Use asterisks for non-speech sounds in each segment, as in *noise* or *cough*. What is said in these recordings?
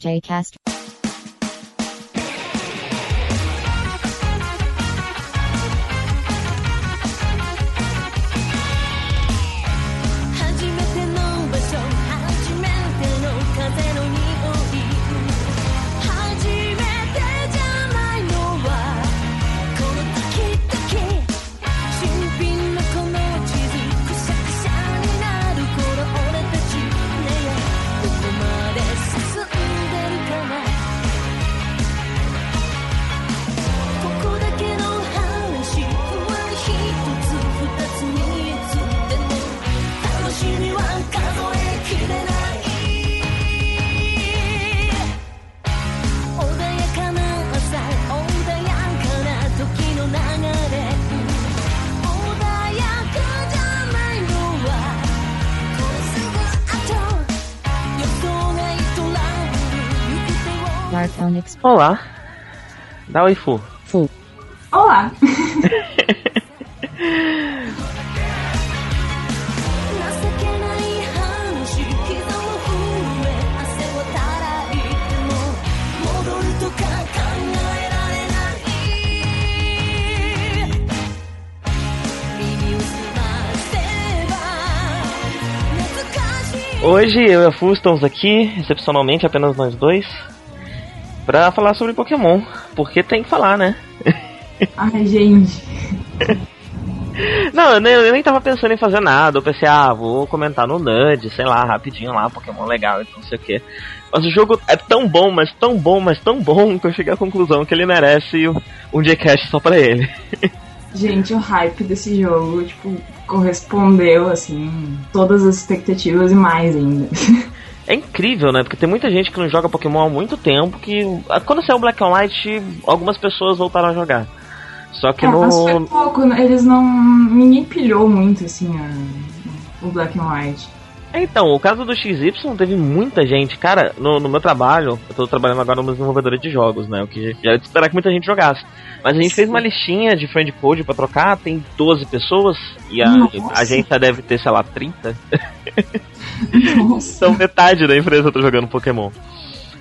JCast. Marconix. Olá. Dá oi, Fu. Fu. Olá. *laughs* Hoje eu e a Fu estamos aqui, excepcionalmente apenas nós dois pra falar sobre Pokémon. Porque tem que falar, né? Ai, gente. Não, eu nem, eu nem tava pensando em fazer nada. Eu pensei, ah, vou comentar no Nudge, sei lá, rapidinho lá, Pokémon legal e não sei o que. Mas o jogo é tão bom, mas tão bom, mas tão bom que eu cheguei à conclusão que ele merece um J-Cast só pra ele. Gente, o hype desse jogo, tipo, correspondeu, assim, todas as expectativas e mais ainda. É incrível, né? Porque tem muita gente que não joga Pokémon há muito tempo que. Quando saiu o Black and White, algumas pessoas voltaram a jogar. Só que É, mas foi no. pouco, né? eles não. Ninguém pilhou muito, assim, a- o Black and White. Então, o caso do XY teve muita gente. Cara, no, no meu trabalho, eu tô trabalhando agora numa desenvolvedora de jogos, né? O que já era de esperar que muita gente jogasse. Mas a gente fez uma listinha de friend code pra trocar, tem 12 pessoas, e a, Nossa. agência deve ter, sei lá, 30. *laughs* Nossa. Então metade da empresa tá jogando Pokémon.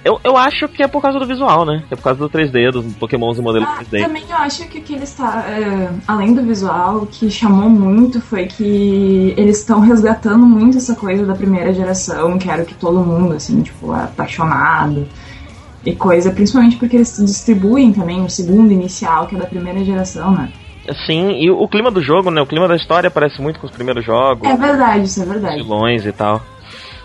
Eu, eu acho que é por causa do visual, né? É por causa do 3D, dos Pokémons em modelo Ah, 3D. também eu acho que o que eles tá, é, além do visual, o que chamou muito foi que eles estão resgatando muito essa coisa da primeira geração, que era o que todo mundo, assim, tipo, é apaixonado e coisa, principalmente porque eles distribuem também o segundo inicial, que é da primeira geração, né? Sim, e o clima do jogo, né? O clima da história parece muito com os primeiros jogos. É verdade, isso é verdade. vilões e tal.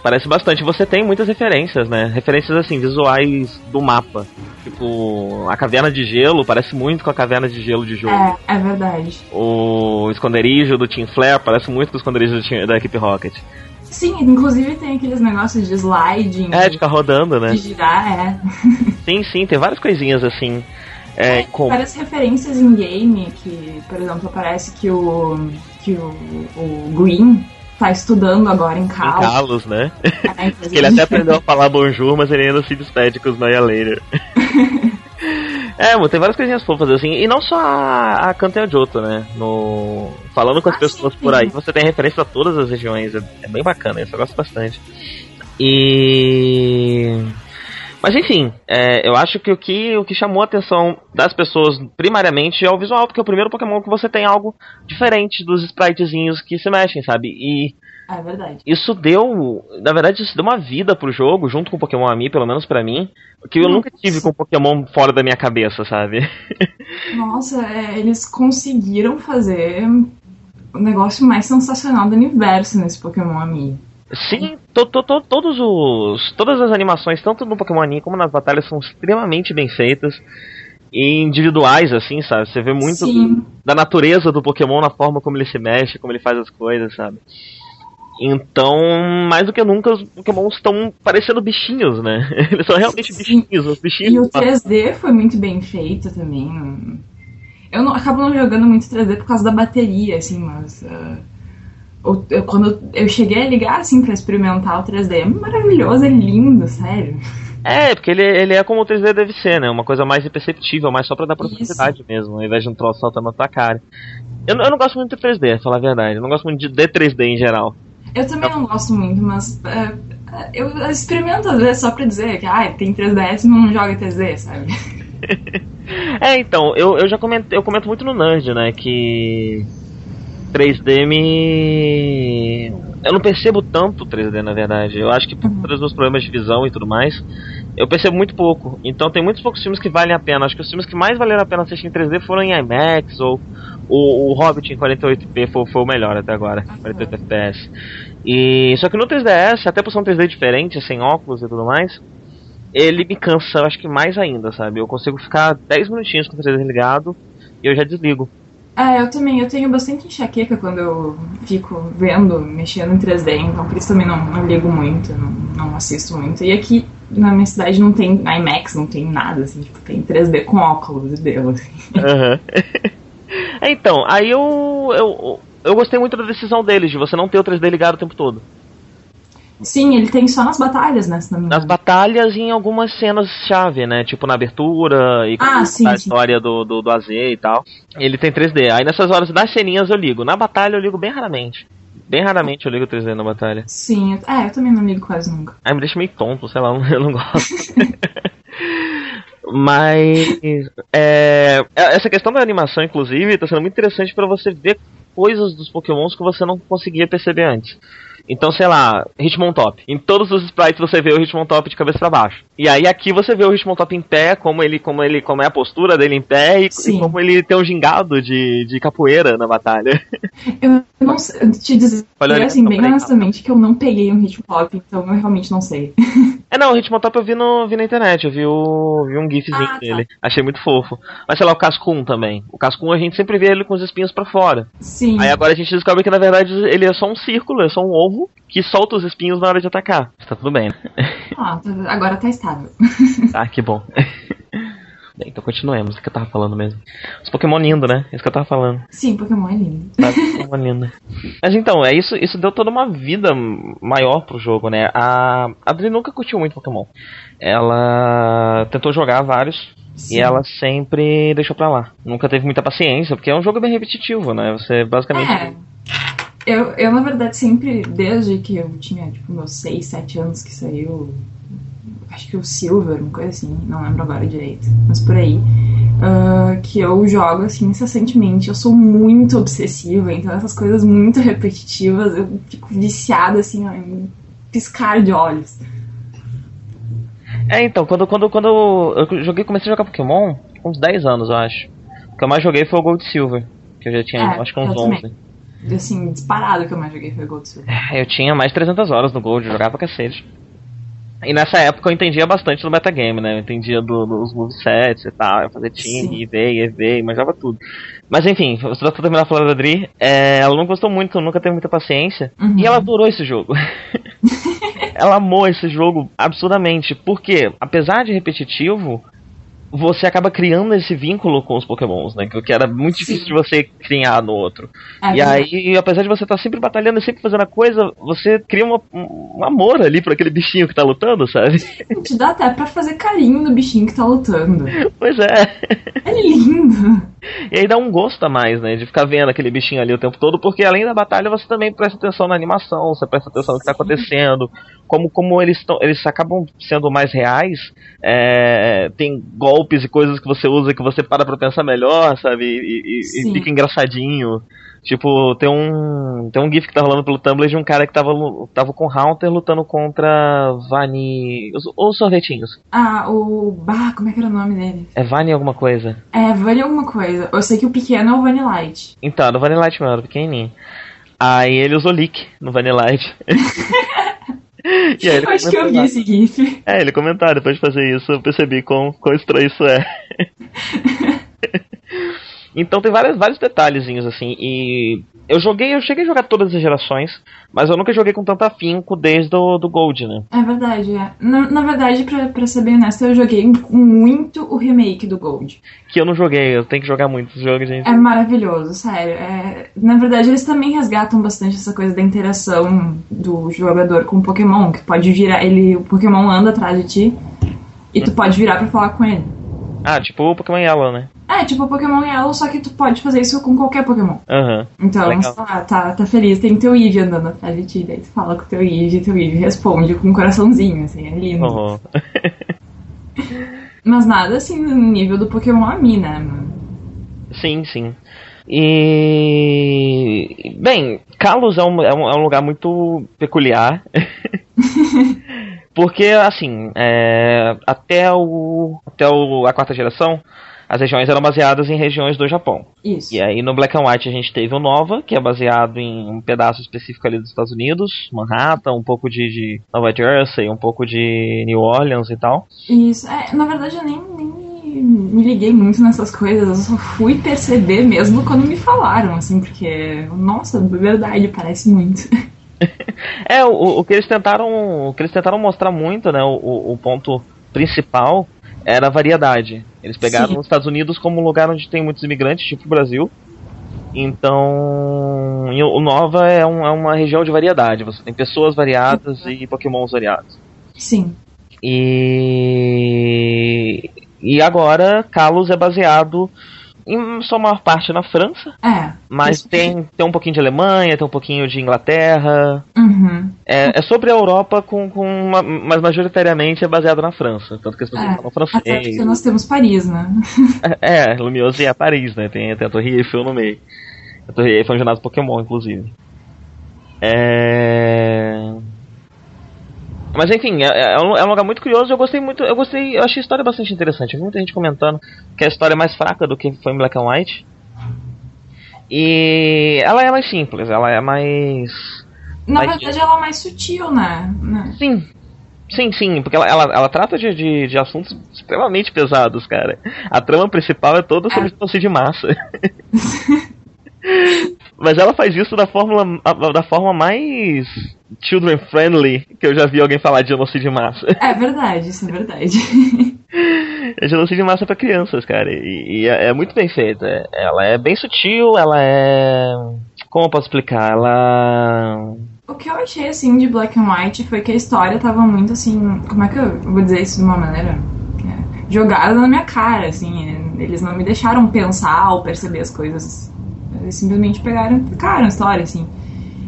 Parece bastante. Você tem muitas referências, né? Referências assim, visuais do mapa. Tipo, a caverna de gelo parece muito com a caverna de gelo de jogo. É, é verdade. O esconderijo do Team Flare parece muito com o esconderijo Team- da equipe Rocket. Sim, inclusive tem aqueles negócios de sliding, É, de ficar rodando, né? de girar, é. *laughs* Sim, sim, tem várias coisinhas assim. É, com... Várias referências em game, que, por exemplo, parece que o, que o, o Green tá estudando agora em em Cal. Kalos, né? É, *laughs* ele até aprendeu a falar bonjour, mas ele ainda se despede com os Noia Later. *laughs* É, mano, tem várias coisinhas fofas assim, e não só a, a Kanten Johto, né? No... Falando com as Ah, pessoas sim, por aí, sim. você tem referência a todas as regiões, é, é bem bacana, isso eu gosto bastante. E. Mas enfim, é, eu acho que o, que o que chamou a atenção das pessoas primariamente é o visual, porque é o primeiro Pokémon que você tem algo diferente dos spritezinhos que se mexem, sabe? E É verdade. isso deu, na verdade, isso deu uma vida pro jogo, junto com o Pokémon Ami, pelo menos pra mim, que eu nunca tive com Pokémon fora da minha cabeça, sabe? *laughs* Nossa, é, eles conseguiram fazer o negócio mais sensacional do universo nesse Pokémon Ami. Sim, to, to, to- todos os, todas as animações, tanto no Pokémon Ami como nas batalhas, são extremamente bem feitas e individuais, assim, sabe? Você vê muito Sim, da natureza do Pokémon na forma como ele se mexe, como ele faz as coisas, sabe? Então, mais do que nunca, os Pokémons estão parecendo bichinhos, né? *laughs* Eles são realmente Sim. bichinhos, os bichinhos. e o 3D foi muito bem feito também. Eu não, acabo não jogando muito 3D por causa da bateria, assim, mas. o- eu- quando eu cheguei a ligar, assim, pra experimentar o 3D, é maravilhoso, é lindo, sério. É, porque ele, ele é como o 3D deve ser, né? Uma coisa mais imperceptível, mais só pra dar profundidade mesmo, ao invés de um troço saltando na tua cara. Eu, não- eu não gosto muito de 3D, pra falar a verdade. Eu não gosto muito de, de 3D em geral. Eu também não gosto muito, mas é, Eu experimento às vezes só pra dizer que ah, tem 3DS e não joga 3D, sabe? *laughs* É, então, eu, eu já comento, eu comento muito no Nerd, né, que 3D me. Eu não percebo tanto 3D, na verdade. Eu acho que por Uhum. todos os meus problemas de visão e tudo mais, eu percebo muito pouco. Então tem muitos poucos filmes que valem a pena. Acho que os filmes que mais valeram a pena assistir em 3D foram em IMAX ou o, o Hobbit em 48p foi, foi o melhor até agora, 48 FPS. E só que no 3DS, até por ser um 3D diferente, sem óculos e tudo mais, ele me cansa, eu acho que mais ainda, sabe? Eu consigo ficar 10 minutinhos com o 3D ligado e eu já desligo. É, eu também, eu tenho bastante enxaqueca quando eu fico vendo, mexendo em 3D, então por isso também não, não ligo muito, não, não assisto muito. E aqui na minha cidade não tem IMAX, não tem nada, assim, tipo, tem 3D com óculos e deu, assim. *laughs* É, então, aí eu, eu. Eu gostei muito da decisão deles, de você não ter o 3D ligado o tempo todo. Sim, ele tem só nas batalhas, né? Nas batalhas e em algumas cenas-chave, né? Tipo na abertura e Ah, com sim, a sim. história do, do, do AZ e tal. Ele tem 3D. Aí nessas horas das ceninhas eu ligo. Na batalha eu ligo bem raramente. Bem raramente eu ligo 3D na batalha. Sim, é, eu também não ligo quase nunca. Aí me deixa meio tonto, sei lá, *laughs* eu não gosto. *laughs* Mas é, essa questão da animação, inclusive, tá sendo muito interessante pra você ver coisas dos Pokémons que você não conseguia perceber antes. Então, sei lá, Hitmontop. Em todos os sprites você vê o Hitmontop de cabeça pra baixo. E aí aqui você vê o Hitmontop em pé, como ele, como ele, como é a postura dele em pé e, e como ele tem um gingado de, de capoeira na batalha. *laughs* Eu não sei, eu te dizer Olha, assim, bem honestamente, que eu não peguei um hit pop, então eu realmente não sei. *laughs* É, não, o Hitmontop eu vi, no, vi na internet, eu vi, o, vi um gifzinho Ah, tá. dele. Achei muito fofo. Mas sei lá, o Cascun também. O Cascun a gente sempre vê ele com os espinhos pra fora. Sim. Aí agora a gente descobre que na verdade ele é só um círculo, é só um ovo que solta os espinhos na hora de atacar. Tá tudo bem, né? Ah, tá- agora tá estável. Ah, que bom. *laughs* Bem, então continuemos, o que eu tava falando mesmo. Os Pokémon lindo, né? Isso que eu tava falando. Sim, Pokémon é lindo. Tá, Pokémon lindo. Mas então, é isso, isso deu toda uma vida maior pro jogo, né? A a Adri nunca curtiu muito Pokémon. Ela tentou jogar vários, Sim. E ela sempre deixou pra lá. Nunca teve muita paciência, porque é um jogo bem repetitivo, né? Você basicamente. É. Eu, eu, na verdade, sempre, desde que eu tinha, tipo, meus 6, 7 anos que saiu, acho que o Silver, uma coisa assim, não lembro agora direito, mas por aí, ah, que eu jogo, assim, incessantemente. Eu sou muito obsessiva, então essas coisas muito *laughs* repetitivas, eu fico viciada, assim, ó, em piscar de olhos. É, então, quando, quando, quando eu joguei, comecei a jogar Pokémon, com uns 10 anos, eu acho. O que eu mais joguei foi o Gold Silver, que eu já tinha, É, acho que uns eu 11. também. Assim, disparado que eu mais joguei foi Gold Silver. É, Eu tinha mais de 300 horas no Gold, eu jogava cacete. E nessa época eu entendia bastante do metagame, né? Eu entendia do- dos movesets e tal, eu fazia Sim. EV, EV, manjava tudo. Mas enfim, só pra terminar falando da Adri, é, ela não gostou muito, nunca teve muita paciência. Uhum. E ela adorou esse jogo. *laughs* ela amou esse jogo absurdamente, porque apesar de repetitivo, você acaba criando esse vínculo com os pokémons, né? Que era muito Sim. difícil de você criar no outro. É e verdade. aí, apesar de você estar sempre batalhando e sempre fazendo a coisa, você cria uma- um, um amor ali por aquele bichinho que tá lutando, sabe? *laughs* Te dá até pra fazer carinho no bichinho que tá lutando. Pois é. É lindo. E aí dá um gosto a mais, né? De ficar vendo aquele bichinho ali o tempo todo, porque além da batalha você também presta atenção na animação, você presta atenção no que tá acontecendo, como, como eles, tão, eles acabam sendo mais reais, é, tem golpes e coisas que você usa que você para pra pensar melhor, sabe? E, e- e fica engraçadinho. Tipo, tem um. Tem um GIF que tá rolando pelo Tumblr de um cara que tava, tava com Haunter lutando contra Vani. Os, os sorvetinhos. Ah, o. Bah, como é que era o nome dele? É Vani alguma coisa? É, vale alguma coisa. Eu sei que o pequeno é o Vanillite. Então, no Vanillite mesmo, era pequenininho. Aí ele usou leak no Vanillite. *laughs* e aí ele acho que eu vi esse GIF. É, ele comentou, depois de fazer isso, eu percebi quão, quão estranho isso é. *laughs* então tem vários, vários detalhezinhos, assim, e eu joguei, eu cheguei a jogar todas as gerações, mas eu nunca joguei com tanto afinco desde o do Gold, né? É verdade, é. Na, na verdade, pra, pra ser bem honesta, eu joguei muito o remake do Gold. Que eu não joguei, eu tenho que jogar muito esse jogo, gente. É maravilhoso, sério. É, na verdade, eles também resgatam bastante essa coisa da interação do jogador com o Pokémon, que pode virar. Ele, o Pokémon anda atrás de ti e tu pode virar pra falar com ele. Ah, tipo o Pokémon Yellow, né? É, tipo Pokémon Yellow, só que tu pode fazer isso com qualquer Pokémon. Aham. Então, Legal. lá, tá, tá feliz, tem teu Eevee andando atrás de ti, daí tu fala com o teu Eevee, teu Eevee responde com um coraçãozinho, assim, é lindo. Uhum. *laughs* Mas nada assim no nível do Pokémon Ami, né, mano? Sim, sim. E. Bem, Kalos é um, é um, é um lugar muito peculiar. *laughs* Porque, assim, é, até, o, até o, a quarta geração, as regiões eram baseadas em regiões do Japão. Isso. E aí no Black and White a gente teve o Nova, que é baseado em um pedaço específico ali dos Estados Unidos, Manhattan, um pouco de, de Nova Jersey, um pouco de New Orleans e tal. Isso. É, na verdade, eu nem, nem me, liguei muito nessas coisas, eu só fui perceber mesmo quando me falaram, assim, porque, nossa, de verdade, parece muito. *laughs* É, o, o que eles tentaram. O que eles tentaram mostrar muito, né? O- o ponto principal era a variedade. Eles pegaram Sim. os Estados Unidos como um lugar onde tem muitos imigrantes, tipo o Brasil. Então. o Nova é, um- é uma região de variedade. Você tem pessoas variadas e pokémons variados. Sim. E. E agora, Kalos é baseado em sua maior parte na França, É. mas tem, tem um pouquinho de Alemanha, tem um pouquinho de Inglaterra, Uhum. é, é sobre a Europa, com, com uma- mas majoritariamente é baseado na França. Tanto que as pessoas É, falam Até francês. porque nós temos Paris, né? *laughs* É, Lumiose é Paris, né? Tem, tem a Torre Eiffel no meio. A Torre Eiffel é um ginásio Pokémon, inclusive. É... Mas enfim, é, é um, é um lugar muito curioso. Eu gostei muito. Eu gostei. Eu achei a história bastante interessante. Eu vi muita gente comentando que a história é mais fraca do que foi em Black and White. E ela é mais simples. Ela é mais Na Mas- verdade, ela é mais sutil, né? Né? Sim. Sim, sim, porque ela, ela, ela trata de, de, de assuntos extremamente pesados, cara. A trama principal é toda sobre genocídio de massa. *laughs* Mas ela faz isso da, fórmula, da forma mais children friendly que eu já vi alguém falar de genocídio de massa. É verdade, isso é verdade. É genocídio de massa pra crianças, cara. E, e é, é muito bem feita. É- Ela é bem sutil, ela é. Como eu posso explicar? Ela. O que eu achei, assim, de Black and White foi que a história tava muito, assim... Como é que eu vou dizer isso de uma maneira... é, jogada na minha cara, assim. Eles não me deixaram pensar ou perceber as coisas. Eles simplesmente pegaram e ficaram a história, assim.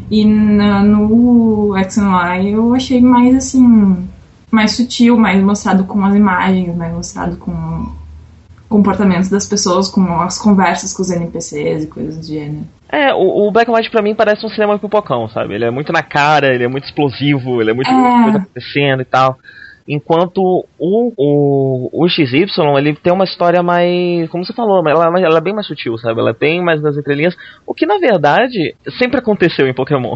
E na- no X Y eu achei mais, assim... Mais sutil, mais mostrado com as imagens, mais mostrado com comportamentos das pessoas, com as conversas com os NPCs e coisas do gênero. É, o, o Black and White pra mim parece um cinema pipocão, sabe? Ele é muito na cara, ele é muito explosivo, ele é muito É. coisa acontecendo e tal. Enquanto o, o, o XY, ele tem uma história mais. Como você falou, ela, ela é bem mais sutil, sabe? Ela é bem mais nas entrelinhas. O que na verdade sempre aconteceu em Pokémon.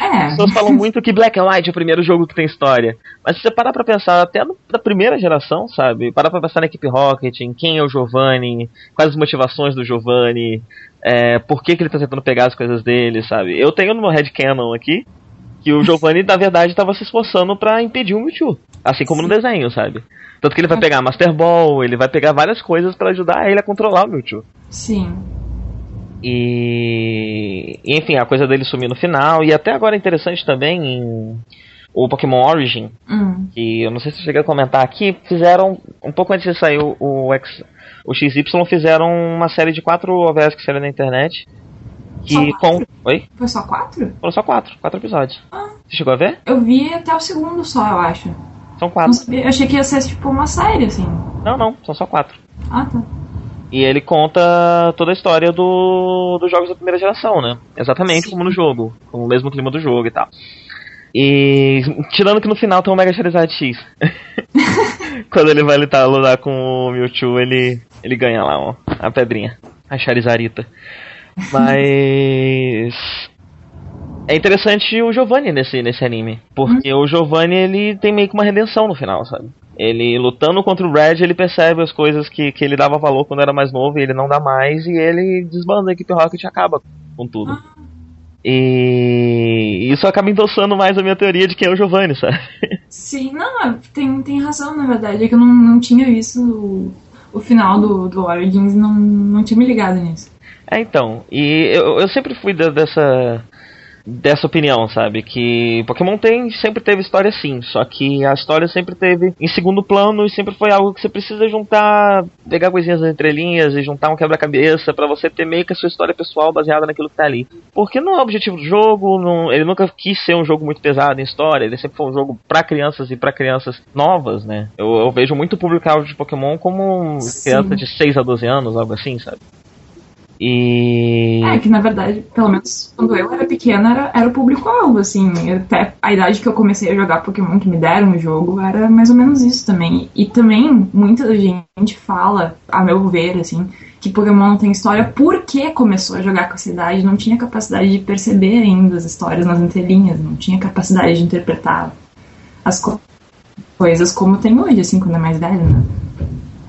As É, pessoas falam muito que Black and White é o primeiro jogo que tem história. Mas se você parar pra pensar até da primeira geração, sabe? Parar pra pensar na equipe Rocket, em quem é o Giovanni, quais as motivações do Giovanni, é, por que, que ele tá tentando pegar as coisas dele, sabe? Eu tenho no meu headcanon aqui que o Giovanni, na verdade, tava se esforçando pra impedir o Mewtwo. Assim como no desenho, sabe? Tanto que ele vai pegar a Master Ball, ele vai pegar várias coisas pra ajudar ele a controlar o Mewtwo. sim. E, e, enfim, a coisa dele sumir no final. E até agora é interessante também em o Pokémon Origin, Hum. que eu não sei se eu cheguei a comentar aqui, fizeram, um pouco antes de sair o, o, X, o XY, fizeram uma série de quatro OVS que saíram na internet. Que Só com. Oi? Foi só quatro? Foram só quatro, quatro episódios. Ah. Você chegou a ver? Eu vi até o segundo só, eu acho. São quatro. eu achei que ia ser tipo uma série, assim. Não, não, são só quatro. Ah, tá. E ele conta toda a história do, dos jogos da primeira geração, né? Exatamente Sim. como no jogo, com o mesmo clima do jogo e tal. E tirando que no final tem um Mega Charizard X. *laughs* Quando ele vai lutar, lutar com o Mewtwo, ele, ele ganha lá, ó, a pedrinha, a Charizardita. Mas é interessante o Giovanni nesse, nesse anime, porque o Giovanni ele tem meio que uma redenção no final, sabe? Ele lutando contra o Red, ele percebe as coisas que, que ele dava valor quando era mais novo e ele não dá mais, e ele desbanda a equipe Rocket e acaba com tudo. Ah. E isso acaba endossando mais a minha teoria de quem é o Giovanni, sabe? *laughs* Sim, não, tem, tem razão, na verdade. É que eu não, não tinha visto o, o final do, do Origins não, não tinha me ligado nisso. É, então. E eu, eu sempre fui da- dessa dessa opinião, sabe? Que Pokémon tem, sempre teve história sim, só que a história sempre teve em segundo plano e sempre foi algo que você precisa juntar, pegar coisinhas nas entrelinhas e juntar um quebra-cabeça para você ter meio que a sua história pessoal baseada naquilo que tá ali. Porque não é o objetivo do jogo, não, ele nunca quis ser um jogo muito pesado em história, ele sempre foi um jogo para crianças e para crianças novas, né? Eu, eu vejo muito público de Pokémon como Sim. criança de 6 a 12 anos, algo assim, sabe? E. É, que na verdade, pelo menos quando eu era pequena, era, era o público-alvo, assim. Até a idade que eu comecei a jogar Pokémon, que me deram o jogo, era mais ou menos isso também. E também, muita gente fala, a meu ver, assim, que Pokémon não tem história porque começou a jogar com essa idade, não tinha capacidade de perceber ainda as histórias nas entrelinhas, não tinha capacidade de interpretar as co- coisas como tem hoje, assim, quando é mais velho, né?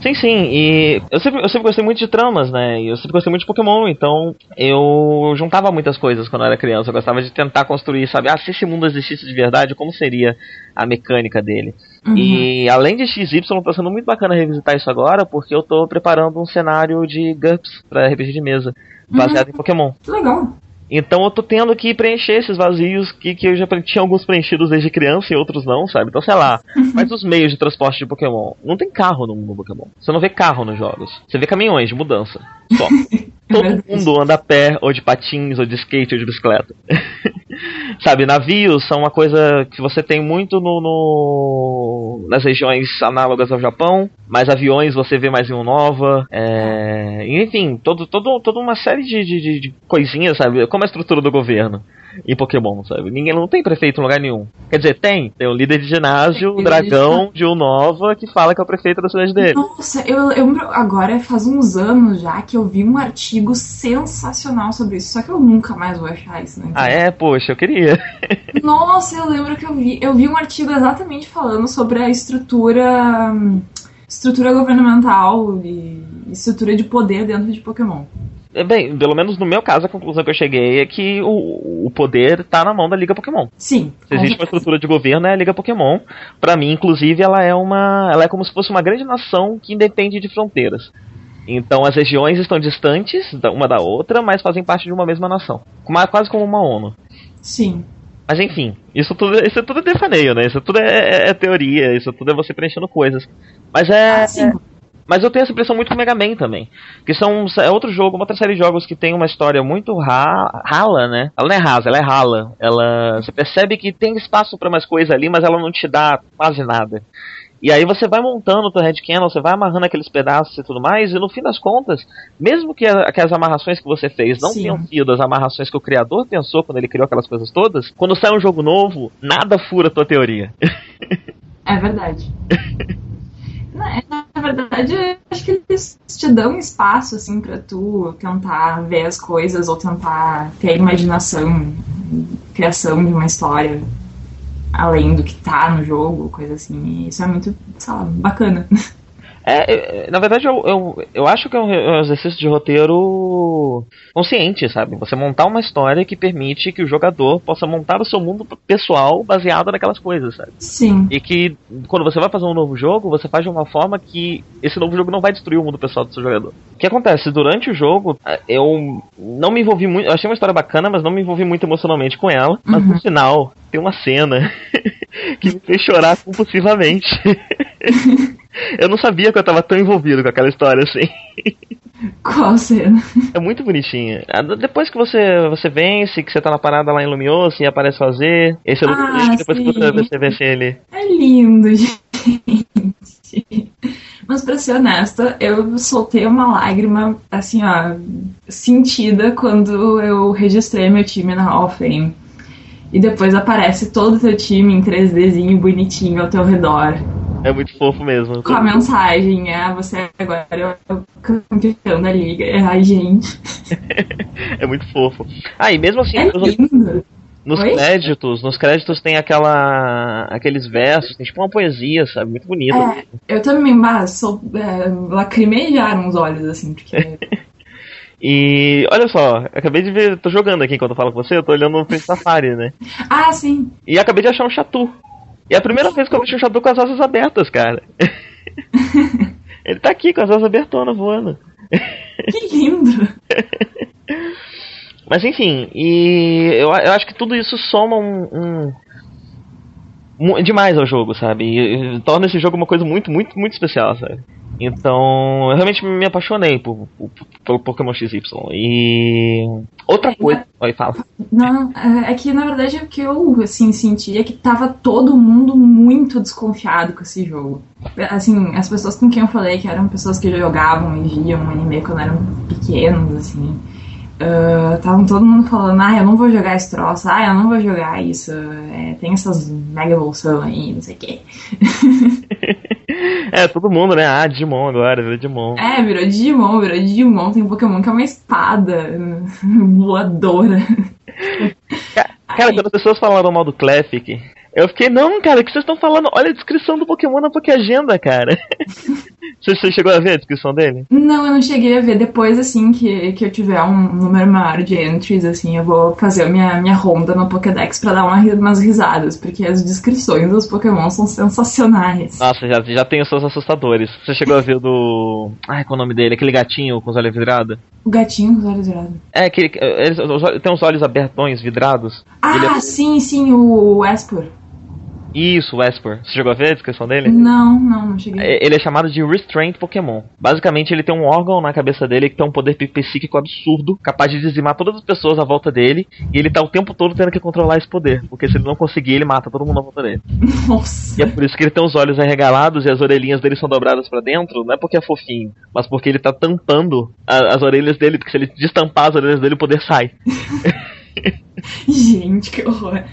Sim, sim, e eu sempre, eu sempre gostei muito de tramas, né? E eu sempre gostei muito de Pokémon, então eu juntava muitas coisas quando eu era criança. Eu gostava de tentar construir, sabe? Ah, se esse mundo existisse de verdade, como seria a mecânica dele? Uhum. E além de XY, tá sendo muito bacana revisitar isso agora, porque eu tô preparando um cenário de GURPS pra RPG de mesa, baseado em Pokémon. Que legal. Então eu tô tendo que preencher esses vazios que, que eu já tinha alguns preenchidos desde criança e outros não, sabe? Então, sei lá, mas os meios de transporte de Pokémon. Não tem carro no mundo Pokémon. Você não vê carro nos jogos. Você vê caminhões de mudança. Só. *laughs* Todo mundo anda a pé, ou de patins, ou de skate, ou de bicicleta. *laughs* Sabe, navios são uma coisa que você tem muito no, no- nas regiões análogas ao Japão, mas aviões você vê mais em um Nova. É, enfim, todo, todo, toda uma série de, de, de- coisinhas, sabe? Como a estrutura do governo em Pokémon, sabe? Ninguém não tem prefeito em lugar nenhum. Quer dizer, tem. Tem o líder de ginásio, o dragão de Unova, que fala que é o prefeito da cidade dele. Nossa, eu eu lembro agora, faz uns anos já, que eu vi um artigo sensacional sobre isso, só que eu nunca mais vou achar isso, né? Ah, é? Poxa, eu queria. Nossa, eu lembro que eu vi, eu vi um artigo exatamente falando sobre a estrutura estrutura governamental e estrutura de poder dentro de Pokémon. É, Bem, pelo menos no meu caso, a conclusão que eu cheguei é que o, o poder tá na mão da Liga Pokémon. Sim. Se existe uma estrutura de governo, é a Liga Pokémon. Pra mim, inclusive, ela é uma. Ela é como se fosse uma grande nação que independe de fronteiras. Então as regiões estão distantes uma da outra, mas fazem parte de uma mesma nação. Quase como uma ONU. Sim. Mas enfim, isso tudo, isso tudo é devaneio, né? Isso tudo é, é- é teoria, isso tudo é você preenchendo coisas. Mas é. Ah, sim. Mas eu tenho essa impressão muito com Mega Man também. Que são, é outro jogo, uma outra série de jogos que tem uma história muito ra rala, né? Ela não é rasa, ela é rala. Ela, você percebe que tem espaço pra mais coisa ali, mas ela não te dá quase nada. E aí você vai montando o teu headcanon, você vai amarrando aqueles pedaços e tudo mais, e no fim das contas, mesmo que, a- que as amarrações que você fez não Sim. tenham sido as amarrações que o criador pensou quando ele criou aquelas coisas todas, quando sai um jogo novo, nada fura a tua teoria. É verdade. *laughs* na, na verdade, eu acho que eles te dão espaço, assim, pra tu tentar ver as coisas ou tentar ter a imaginação, criação de uma história além do que tá no jogo, coisa assim. E isso é muito, sei lá, bacana. *laughs* É, é, na verdade, eu, eu, eu acho que é um re- um exercício de roteiro consciente, sabe? Você montar uma história que permite que o jogador possa montar o seu mundo pessoal baseado naquelas coisas, sabe? Sim. E que quando você vai fazer um novo jogo, você faz de uma forma que esse novo jogo não vai destruir o mundo pessoal do seu jogador. O que acontece? Durante o jogo, eh, eu não me envolvi muito. Eu achei uma história bacana, mas não me envolvi muito emocionalmente com ela. Mas no final, tem uma cena *laughs* que me fez chorar compulsivamente. *laughs* eu não sabia que eu tava tão envolvido com aquela história assim. Qual cena? É muito bonitinha. Ah, Depois que você, você vence, que você tá na parada lá em Lumioso e aparece fazer, esse é o Ah, depois que sim. você vence ele. É lindo, *laughs* gente. Mas pra ser honesta, eu soltei uma lágrima, assim, ó, sentida quando eu registrei meu time na Hall of Fame. E depois aparece todo o teu time em 3Dzinho bonitinho ao teu redor. É muito fofo mesmo. Com a mensagem, é, você agora é o campeão da liga. Ai, gente. *laughs* É muito fofo. Ah, e mesmo assim, É nos, lindo. nos Oi? créditos, nos créditos tem aquela. aqueles versos, tem tipo uma poesia, sabe? Muito bonito. É, eu também, mas sou, é, lacrimejaram os olhos, assim, porque *laughs* E olha só, acabei de ver, tô jogando aqui enquanto eu falo com você, eu tô olhando no Prince Safari, né? Ah, sim. E acabei de achar um chatu. E é a primeira vez que eu vejo um chatu com as asas abertas, cara. *laughs* Ele tá aqui com as asas abertonas voando. Que lindo. *laughs* Mas enfim, e eu, eu acho que tudo isso soma um, um- demais ao jogo, sabe? E, e torna esse jogo uma coisa muito, muito, muito especial, sabe? Então, eu realmente me apaixonei por, por- pelo Pokémon XY. E outra coisa. Oi, fala. Não, é é que na verdade o que eu assim senti é que tava todo mundo muito desconfiado com esse jogo. Assim, as pessoas com quem eu falei que eram pessoas que jogavam e viam anime quando eram pequenos, assim, estavam todo mundo falando, ah, eu não vou jogar esse troço, ah, eu não vou jogar isso, é, tem essas mega evolução aí, não sei o quê. *laughs* *laughs* É, todo mundo, né? Ah, Digimon agora, virou Digimon. É, virou Digimon, virou Digimon, tem um Pokémon que é uma espada *laughs* voadora. Cara, quando as pessoas falaram mal do Classic, eu fiquei, não, cara, o que vocês estão falando? Olha a descrição do Pokémon na Pokéagenda, cara. *laughs* você, você chegou a ver a descrição dele? Não, eu não cheguei a ver. Depois, assim, que, que eu tiver um número maior de entries, assim, eu vou fazer a minha, minha ronda no Pokédex pra dar uma, umas risadas, porque as descrições dos Pokémon são sensacionais. Nossa, já, já tem os seus assustadores. Você chegou a ver o do. Ai, qual é o nome dele? Aquele gatinho com os olhos vidrados? O gatinho com os olhos virados. É, aquele. Ele, os olhos- tem uns olhos abertões, vidrados. Ele Ah, é- sim, sim, o Esper. Isso, o Esper. Você chegou a ver a descrição dele? Não, não, não cheguei. É, Ele é chamado de Restraint Pokémon. Basicamente, ele tem um órgão na cabeça dele que tem um poder psíquico absurdo, capaz de dizimar todas as pessoas à volta dele, e ele tá o tempo todo tendo que controlar esse poder, porque se ele não conseguir, ele mata todo mundo à volta dele. *laughs* Nossa. E é por isso que ele tem os olhos arregalados e as orelhinhas dele são dobradas pra dentro, não é porque é fofinho, mas porque ele tá tampando a- as orelhas dele, porque se ele destampar as orelhas dele, o poder sai. *laughs* Gente, que horror.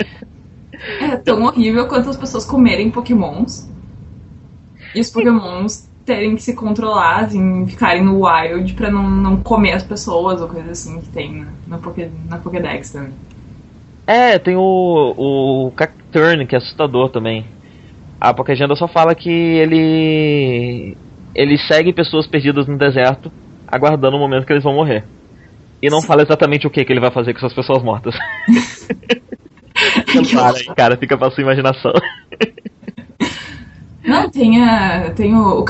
É tão horrível quanto as pessoas comerem pokémons. E os pokémons terem que se controlar, assim, ficarem no wild pra não, não comer as pessoas ou coisa assim que tem na, na, Poké, na Pokédex também. É, tem o, o Cacturn, que é assustador também. A Pokéagenda só fala que ele. ele segue pessoas perdidas no deserto, aguardando o momento que eles vão morrer. E não fala exatamente o que, que ele vai fazer com essas pessoas mortas. *laughs* *laughs* Não para aí, cara, fica pra sua imaginação. *laughs* Não, tem, a, tem o, o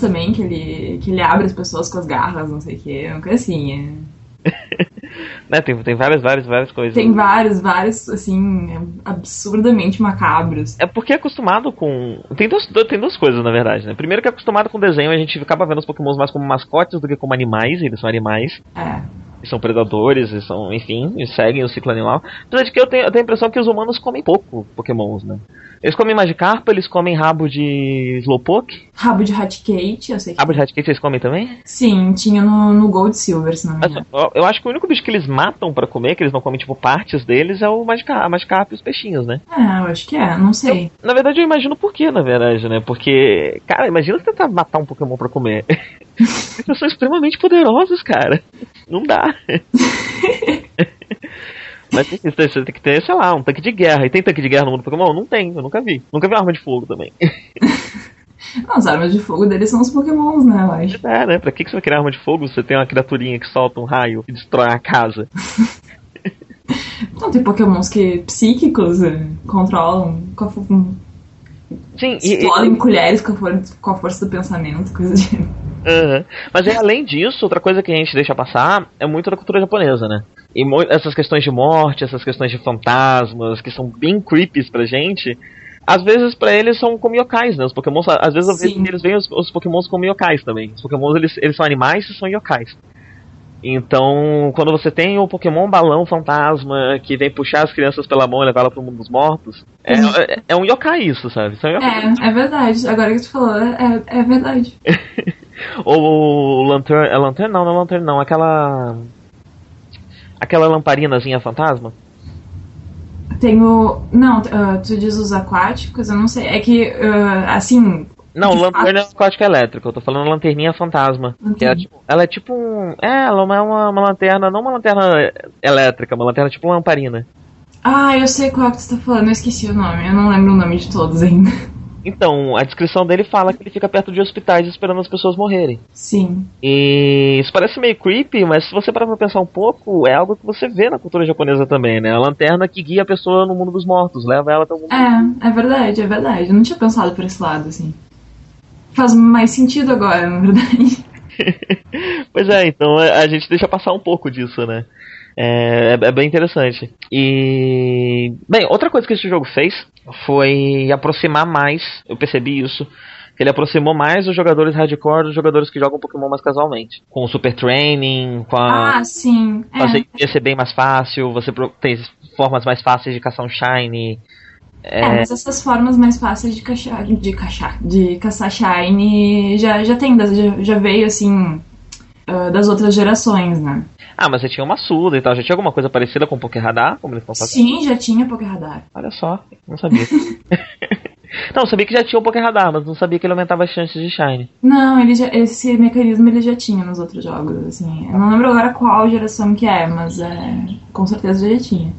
também, que ele, que ele abre as pessoas com as garras, não sei o que, uma coisa assim. É. *laughs* né, tem, tem várias, várias, várias coisas. Tem vários, vários, assim, absurdamente macabros. É porque é acostumado com. Tem duas, tem duas coisas, na verdade, né? Primeiro que é acostumado com desenho, a gente acaba vendo os Pokémons mais como mascotes do que como animais, eles são animais. É. são predadores, e são, enfim, e seguem o ciclo animal. Apesar de que eu tenho, eu tenho a impressão que os humanos comem pouco Pokémons, né? Eles comem Magikarp, eles comem rabo de Slowpoke. Rabo de Raticate, eu sei que. Rabo de Raticate vocês comem também? Sim, tinha no, no Gold Silver, se não me engano. eu, eu acho que o único bicho que eles matam pra comer, que eles não comem tipo partes deles, é o Magikarp, Magikarp e os peixinhos, né? É, eu acho que é, não sei. Na verdade eu imagino por quê, na verdade, né? Porque, cara, imagina você tentar matar um Pokémon pra comer. *laughs* Eles são extremamente poderosos, cara. Não dá. *laughs* Mas tem que, você tem que ter, sei lá, um tanque de guerra. E tem tanque de guerra no mundo do Pokémon? Não tem, eu nunca vi. Nunca vi uma arma de fogo também. *laughs* Não, as armas de fogo deles são os pokémons, né, eu acho. É, né? Pra que que você vai criar arma de fogo se você tem uma criaturinha que solta um raio e destrói a casa? *laughs* Não, tem pokémons que psíquicos eh, controlam, Sim, e, e- explodem colheres com a, for- com a força do pensamento, coisa de... Aham. Mas é, além disso, outra coisa que a gente deixa passar é muito da cultura japonesa, né? E essas questões de morte, essas questões de fantasmas, que são bem creepies pra gente, às vezes pra eles são como yokais, né? Os pokémons, às vezes que eles veem os, os pokémons como yokais também. Os pokémons, eles, eles são animais e são yokais. Então, quando você tem o Pokémon balão fantasma que vem puxar as crianças pela mão e levar ela pro mundo dos mortos, é, Uhum. é, é um yokai isso, sabe? Isso é um. É, é verdade. Agora que tu falou, é, é verdade. *laughs* Ou o Lantern. É Lantern? Não, não é Lantern, não. Aquela. Aquela lamparinazinha fantasma? Tem o... Não, ah, tu diz os aquáticos, eu não sei. É que, ah, assim... Não, De Lantern é fato. aquática elétrica. Eu tô falando lanterninha fantasma. Que é, Lanterna. tipo, ela é tipo um. É, ela é uma, uma lanterna, não uma lanterna elétrica, uma lanterna tipo lamparina. Ah, eu sei qual que tu tá falando, eu esqueci o nome. Eu não lembro o nome de todos ainda. Então, a descrição dele fala que ele fica perto de hospitais esperando as pessoas morrerem. Sim. E isso parece meio creepy, mas se você parar pra pensar um pouco, é algo que você vê na cultura japonesa também, né? A lanterna que guia a pessoa no mundo dos mortos, leva ela até o mundo É, é verdade, é verdade. Eu não tinha pensado por esse lado, assim. Faz mais sentido agora, na verdade. *laughs* Pois é, então a a gente deixa passar um pouco disso, né? É, é, é bem interessante. E. Bem, outra coisa que esse jogo fez foi aproximar mais, eu percebi isso, que ele aproximou mais os jogadores hardcore dos jogadores que jogam Pokémon mais casualmente. Com o Super Training, com a. Ah, sim. É. Fazer ia ser bem mais fácil, você tem formas mais fáceis de caçar um Shiny. É, mas essas formas mais fáceis de caçar, de caçar, de caçar Shine já, já tem, já, já veio assim ah, das outras gerações, né? Ah, mas você tinha uma Suda e tal. Já tinha alguma coisa parecida com o Pokéradar? Como eles fazendo? Sim, já tinha Pokéradar. Olha só, não sabia. *laughs* não, eu sabia que já tinha o Pokéradar, mas não sabia que ele aumentava as chances de Shine. Não, ele já, esse mecanismo ele já tinha nos outros jogos, assim. Eu não lembro agora qual geração que é, mas é, com certeza já tinha.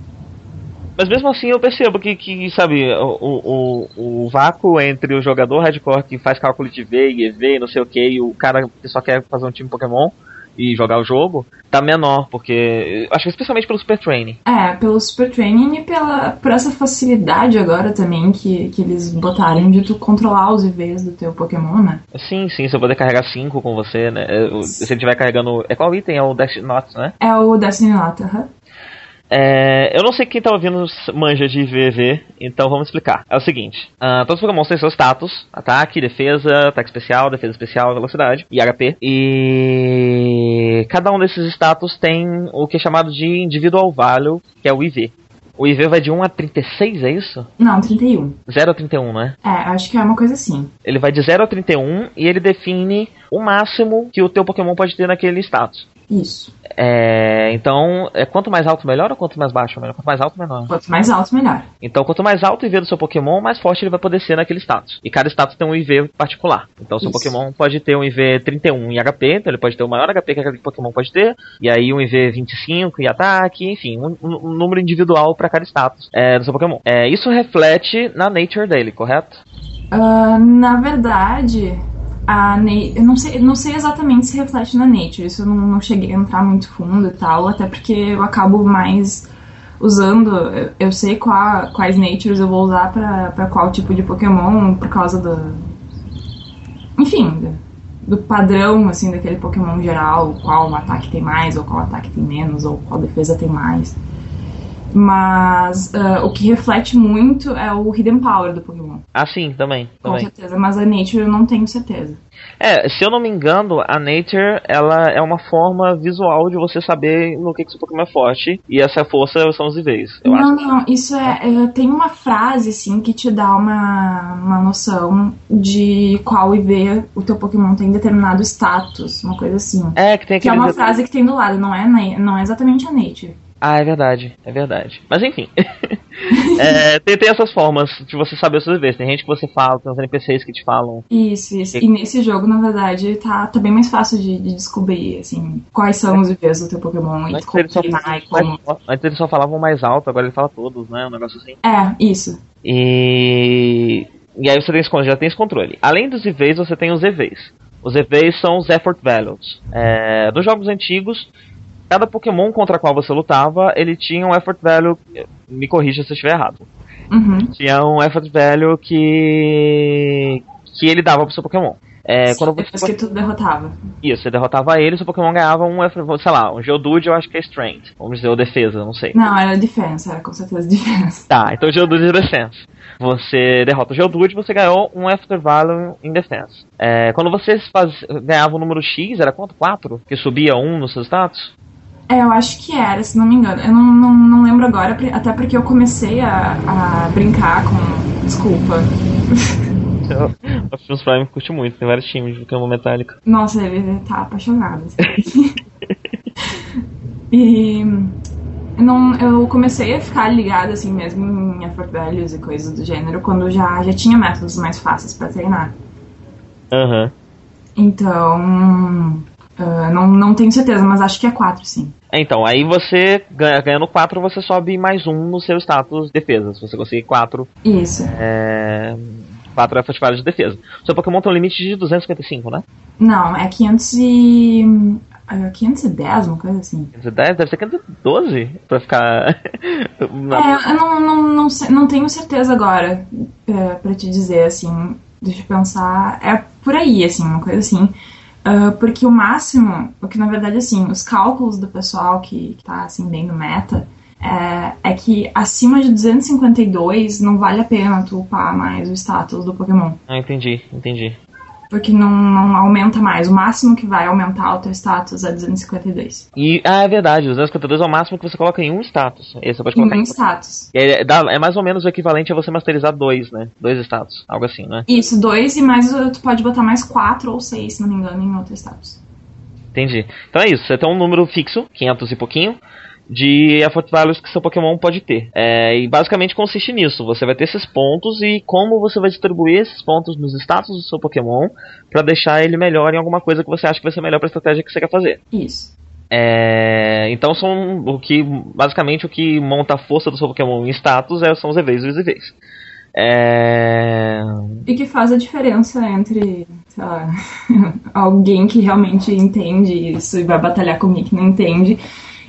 Mas mesmo assim eu percebo que, que sabe, o, o, o, vácuo entre o jogador hardcore que faz cálculo de V e EV e não sei o que, e o cara que só quer fazer um time Pokémon e jogar o jogo, tá menor, porque. Acho que especialmente pelo Super Training. É, pelo Super Training e pela, por essa facilidade agora também que, que eles botaram de tu controlar os IVs do teu Pokémon, né? Sim, sim, você poder carregar 5 com você, né? Se ele estiver carregando. É qual item? É o Dash Notes, né? É o Destiny Lata, aham. É, eu não sei quem tá ouvindo manja de VV, então vamos explicar. É o seguinte: ah, todos os Pokémon têm seus status: ataque, defesa, ataque especial, defesa especial, velocidade e HP. E cada um desses status tem o que é chamado de individual value, que é o IV. O IV vai de 1 a 36, é isso? Não, 31. 0 a 31, né? É, acho que é uma coisa assim. Ele vai de 0 a 31 e ele define o máximo que o teu Pokémon pode ter naquele status. Isso. É, então, é quanto mais alto melhor ou quanto mais baixo melhor? Quanto mais alto menor. Quanto mais alto, melhor. Então, quanto mais alto o IV do seu Pokémon, mais forte ele vai poder ser naquele status. E cada status tem um IV particular. Então, seu Isso. Pokémon pode ter um IV 31 em HP, então ele pode ter o maior HP que aquele Pokémon pode ter, e aí um IV 25 em ataque, enfim, um, um- número individual para cada status é, do seu Pokémon. É, isso reflete na nature dele, correto? Ah, na verdade, a eu não sei, não sei exatamente se reflete na Nature. Isso eu não, não cheguei a entrar muito fundo e tal, até porque eu acabo mais usando. eu- sei quais Natures eu vou usar pra qual tipo de Pokémon, por causa do. Enfim, do, do padrão assim daquele Pokémon geral, qual ataque tem mais, ou qual ataque tem menos, ou qual defesa tem mais. Mas ah, o que reflete muito é o Hidden Power do Pokémon. Ah, sim, também. Com também. certeza, mas a Nature eu não tenho certeza. É, se eu não me engano, a Nature ela é uma forma visual de você saber no que, que seu Pokémon é forte, e essa força são os IVs, eu não, acho. não, isso é, é, Tem uma frase, assim, que te dá uma, uma noção de qual IV o teu Pokémon tem determinado status, uma coisa assim. É, que tem Que é aquele. uma frase que tem do lado, não é, não é exatamente a Nature. Ah, é verdade, é verdade. Mas enfim. *laughs* É, tem, tem essas formas de você saber os seus. Tem gente que você fala, tem uns NPCs que te falam. Isso, isso. E nesse jogo, na verdade, tá, tá bem mais fácil de, de descobrir, assim, quais são os IVs do teu Pokémon e Antes como e antes eles só falavam mais alto, agora ele fala todos, né? Um negócio assim. É, isso. E. E aí você tem esse, já tem esse controle. Além dos IVs, você tem os EVs. Os EVs são os Effort Values. É, dos jogos antigos, cada Pokémon contra qual você lutava, ele tinha um Effort Value. Me corrija se eu estiver errado. Uhum. Tinha um Effort Value que. que ele dava pro seu Pokémon. É, Sim, quando Depois você. que tu derrotava. Isso, você derrotava ele, seu Pokémon ganhava um, effort- sei lá, um Geodude, eu acho que é Strength. Vamos dizer, ou Defesa, não sei. Não, era Defense, era com certeza Defense. Tá, então Geodude é Defense. Você derrota o Geodude, você ganhou um After Value em Defense. É, quando você faz, ganhava o número X, era quanto? 4? Que subia 1 no seu status? É, eu acho que era, se não me engano. Eu não, não, não lembro agora, até porque eu comecei a, a brincar com. Desculpa. *laughs* O Optimus Prime curte muito, tem vários times de Pokémon Metálica. Nossa, ele tá apaixonado. assim. *laughs* e. Não, eu comecei a ficar ligada assim mesmo em effort values e coisas do gênero quando já, já tinha métodos mais fáceis pra treinar. Aham. Então. Ah, não, não tenho certeza, mas acho que é 4, sim. Então, aí você, ganha- ganhando 4, você sobe mais um no seu status defesa. Se você conseguir 4, Isso. é... 4 effort values de defesa. Seu Pokémon tem um limite de 255, né? Não, é 500 e. ah, 510, uma coisa assim. 510, deve ser 512 pra ficar. *laughs* É, eu não, não, não, não tenho certeza agora é, pra te dizer, assim. Deixa eu pensar. É por aí, assim, uma coisa assim. Ah, porque o máximo, o que na verdade, assim, os cálculos do pessoal que, que tá, assim, bem no meta, é, é que acima de 252 não vale a pena tu upar mais o status do Pokémon. Ah, entendi, entendi. Porque não, não aumenta mais. O máximo que vai aumentar o teu status é 252. E, ah, é verdade, os 252 é o máximo que você coloca em um status. Esse você pode Em colocar um em... status. É, é mais ou menos o equivalente a você masterizar dois, né? Dois status, algo assim, né? Isso, dois e mais tu pode botar mais quatro ou seis, se não me engano, em outro status. Entendi. Então é isso, você tem um número fixo, 500 e pouquinho, de effort values que seu Pokémon pode ter. É, e basicamente consiste nisso. Você vai ter esses pontos e como você vai distribuir esses pontos nos status do seu Pokémon para deixar ele melhor em alguma coisa que você acha que vai ser melhor para a estratégia que você quer fazer. Isso. É, então são o que basicamente o que monta a força do seu Pokémon em status é, são os EVs e os IVs. É, E que faz a diferença entre, sei lá, *laughs* alguém que realmente entende isso e vai batalhar comigo que não entende.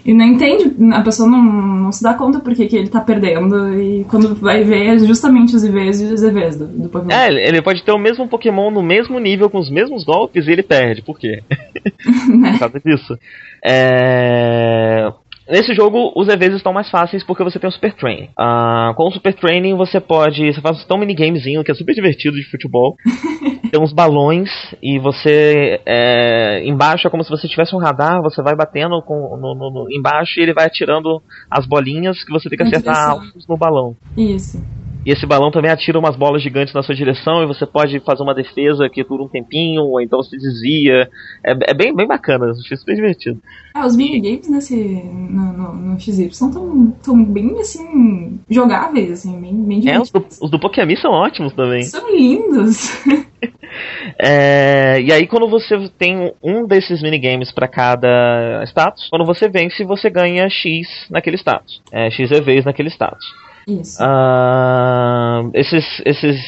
E não entende, a pessoa não, não se dá conta porque que ele tá perdendo. E quando vai ver, é justamente os IVs e os EVs do, do Pokémon. é, ele pode ter o mesmo Pokémon no mesmo nível com os mesmos golpes e ele perde. Por quê? *laughs* por causa disso. É, Nesse jogo, os EVs estão mais fáceis porque você tem o Super Training. Ah, com o Super Training, você pode. Você faz um minigamezinho que é super divertido de futebol. *laughs* tem uns balões e você. É, embaixo é como se você tivesse um radar, você vai batendo com, no, no- no- embaixo e ele vai atirando as bolinhas que você tem que acertar no balão. Isso. E esse balão também atira umas bolas gigantes na sua direção e você pode fazer uma defesa que dura um tempinho, ou então você desvia. É, é bem, bem bacana, achei super divertido. Ah, os minigames nesse, no, no, no XY tão, tão bem, assim, jogáveis, assim, bem, bem É, os divertidos. do, os do Pokémon são ótimos também. São lindos. *laughs* É, e aí, quando você tem um desses minigames pra cada status, quando você vence, você ganha X naquele status. É, X EVs naquele status. Isso. Ah, esses, esses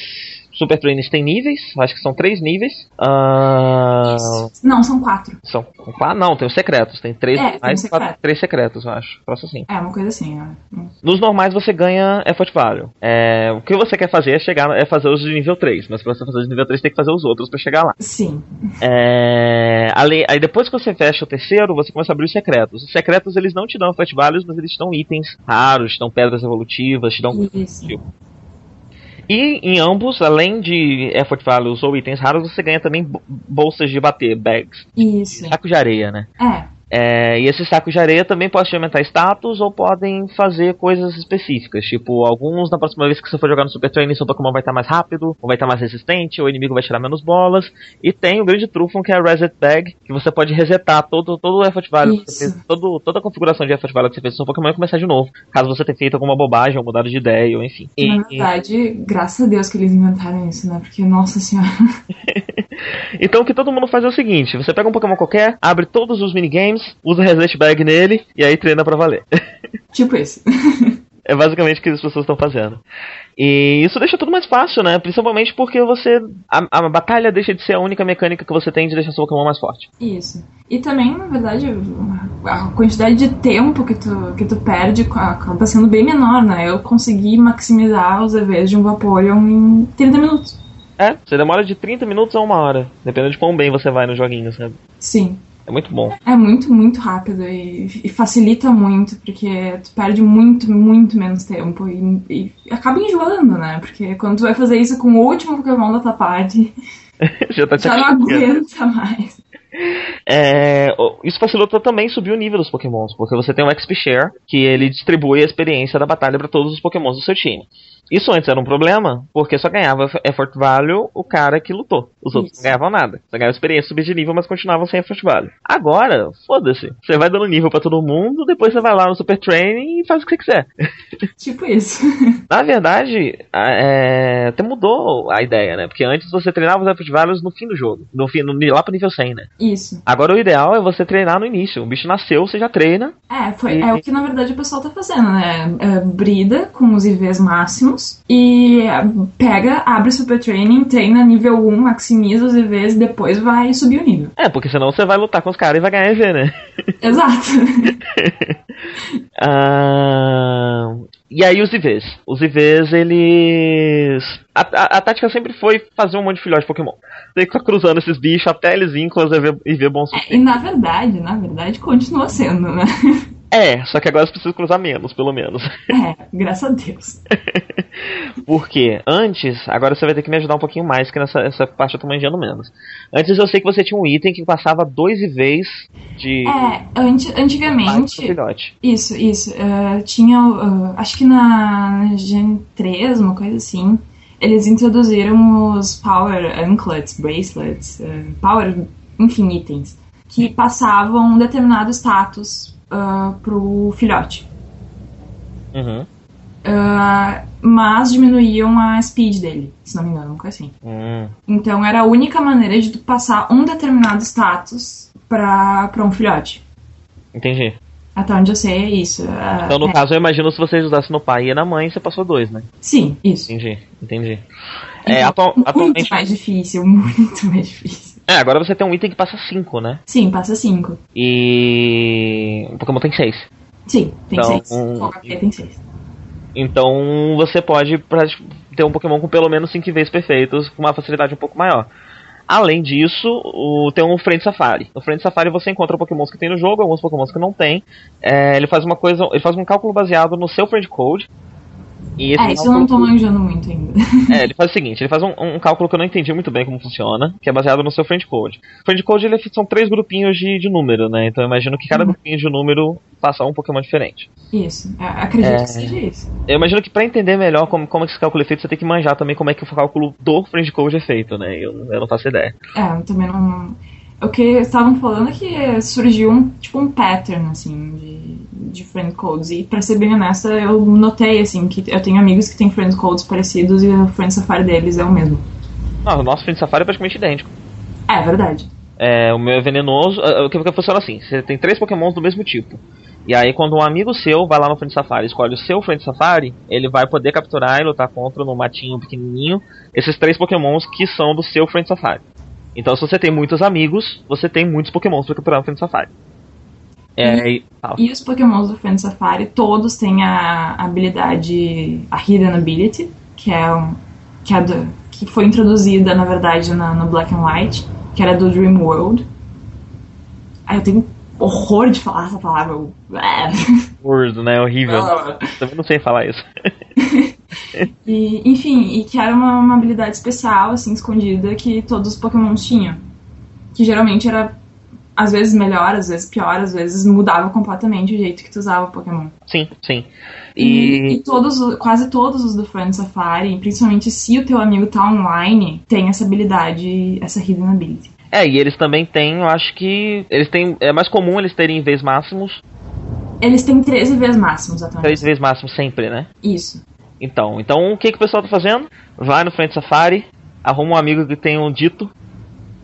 Super Trainers têm níveis, acho que são três níveis. Ah, Não, são quatro. são ah, não, tem os secretos, tem três, É, tem mais secreto. quatro- três secretos, eu acho. Troço assim. É, uma coisa assim, ó. Nos normais você ganha effort value. É, o que você quer fazer é chegar, é fazer os de nível 3, mas pra você fazer os de nível 3 tem que fazer os outros pra chegar lá. Sim. É, além- aí depois que você fecha o terceiro, você começa a abrir os secretos. Os secretos eles não te dão effort values, mas eles te dão itens raros, te dão pedras evolutivas, te dão Isso. E em ambos, além de effort values ou itens raros, você ganha também bo- bolsas de bater, bags. Isso. Saco de areia, né? É. É, e esses sacos de areia também podem te aumentar status ou podem fazer coisas específicas. Tipo, alguns na próxima vez que você for jogar no Super Training, seu Pokémon vai estar mais rápido, ou vai estar mais resistente, ou o inimigo vai tirar menos bolas. E tem o grande trufo que é a Reset Bag, que você pode resetar todo, todo o effort value que você Isso. fez, todo, toda a configuração de effort value que você fez no seu Pokémon e começar de novo. Caso você tenha feito alguma bobagem ou mudado de ideia, ou enfim. E- Na verdade, graças a Deus que eles inventaram isso, né? Porque, nossa senhora. *laughs* Então o que todo mundo faz é o seguinte: você pega um Pokémon qualquer, abre todos os minigames, usa Reset Bag nele e aí treina pra valer. *laughs* tipo isso. é basicamente o que as pessoas estão fazendo. E isso deixa tudo mais fácil, né? Principalmente porque você. A, a batalha deixa de ser a única mecânica que você tem de deixar seu Pokémon mais forte. Isso. E também, na verdade, a quantidade de tempo que tu, que tu perde acaba sendo bem menor, né? Eu consegui maximizar os EVs de um Vaporeon em 30 minutos. É, você demora de 30 minutos a uma hora, dependendo de quão bem você vai no joguinho, sabe? Sim. É muito bom. É muito, muito rápido e, e facilita muito, porque tu perde muito, muito menos tempo e, e acaba enjoando, né? Porque quando tu vai fazer isso com o último Pokémon da tua parte, *laughs* Já tá já não aguenta mais. É, isso facilita também subir o nível dos Pokémons, porque você tem o XP Share, que ele distribui a experiência da batalha para todos os Pokémons do seu time. Isso antes era um problema, porque só ganhava Effort Value o cara que lutou. Os outros Isso. não ganhavam nada. Só ganhavam experiência subir de nível, mas continuavam sem Effort Value. Agora, foda-se. Você vai dando nível pra todo mundo, depois você vai lá no Super Training e faz o que você quiser. *laughs* Tipo isso. Na verdade, é, até mudou a ideia, né? Porque antes você treinava os Effort Values no fim do jogo. No fim, no, lá pro nível 100, né? Isso. Agora o ideal é você treinar no início. O bicho nasceu, você já treina. É, foi, é o que na verdade o pessoal tá fazendo, né? É, brida com os IVs máximos e é, pega, abre Super Training, treina nível 1, maximiza os IVs e depois vai subir o nível. É, porque senão você vai lutar com os caras e vai ganhar EV, né? Exato. *laughs* Ah, E aí os IVs. Os IVs, eles. A, a, a tática sempre foi fazer um monte de filhote de Pokémon. Tem que ficar cruzando esses bichos até eles virem com os EV, EV bons É, e na verdade, na verdade, continua sendo, né? *laughs* É, só que agora você precisa cruzar menos, pelo menos. *laughs* É, graças a Deus. Porque antes, agora você vai ter que me ajudar um pouquinho mais, que nessa essa parte eu tô manjando menos. Antes eu sei que você tinha um item que passava dois IVs de. É, anti- antigamente. filhote. Isso, isso. eh, tinha. ah, acho que na Gen 3, uma coisa assim. Eles introduziram os Power Anklets, Bracelets, eh, Power. Enfim, itens. Que passavam um determinado status ah, pro filhote. Uhum. Ah, mas diminuíam a speed dele, se não me engano, uma coisa assim. Hum. Então era a única maneira de tu passar um determinado status pra, pra um filhote. Entendi. Até onde eu sei é isso. ah, Então, no é. caso, eu imagino se vocês usassem no pai e na mãe, você passou dois, né? Sim, isso. Entendi, entendi. É, Então, atual- muito atualmente. mais difícil, muito *laughs* mais difícil. É, agora você tem um item que passa cinco, né? Sim, passa 5. E. O Pokémon tem seis. Sim, tem Então, 6. um- O HP tem 6. Então você pode ter um Pokémon com pelo menos 5 vezes perfeitos, com uma facilidade um pouco maior. Além disso, o, tem um Friend Safari. No Friend Safari você encontra Pokémons que tem no jogo, alguns Pokémons que não tem. É, ele faz uma coisa, ele faz um cálculo baseado no seu Friend Code. E É, isso eu não tô manjando muito ainda. *laughs* É, ele faz o seguinte, ele faz um, um cálculo que eu não entendi muito bem como funciona, que é baseado no seu friend code. Friend code ele é- são três grupinhos de, de número, né? Então eu imagino que cada Uhum. grupinho de número faça um Pokémon diferente. Isso, é, acredito É. que seja isso. Eu imagino que pra entender melhor como, como esse cálculo é feito, você tem que manjar também como é que o cálculo do friend code é feito, né? Eu, eu não faço ideia. É, eu também não. O que estavam falando é que surgiu um tipo um pattern assim de, de friend codes e pra ser bem honesta eu notei assim que eu tenho amigos que têm friend codes parecidos e o friend safari deles é o mesmo. Não, o nosso friend safari é praticamente idêntico. É verdade. É, o meu é venenoso. é, O que, o que funciona assim: você tem três Pokémons do mesmo tipo. E aí, quando um amigo seu vai lá no Friend Safari e escolhe o seu Friend Safari, ele vai poder capturar e lutar contra no matinho pequenininho esses três Pokémons que são do seu Friend Safari. Então, se você tem muitos amigos, você tem muitos Pokémons pra capturar no Friend Safari. É, e. E os Pokémons do Friend Safari, todos têm a habilidade, a Hidden Ability, que é um, que, é do, que foi introduzida, na verdade, na- no Black and White, que era do Dream World. Aí eu tenho horror de falar essa palavra. Word, *laughs* né? Horrível. Também não sei falar isso. *laughs* E, enfim, e que era uma, uma habilidade especial, assim, escondida, que todos os Pokémons tinham. Que geralmente era, às vezes melhor, às vezes pior, às vezes mudava completamente o jeito que tu usava o Pokémon. Sim, sim. E, E. todos, quase todos os do Friend Safari, principalmente se o teu amigo tá online, tem essa habilidade, essa Hidden Ability. É, e eles também têm, eu acho que. Eles têm. É mais comum eles terem vez máximos. Eles têm 13 vezes máximos atualmente. Três vezes máximos sempre, né? Isso. Então, então o que, que o pessoal tá fazendo? Vai no Friend Safari, arruma um amigo que tem um dito,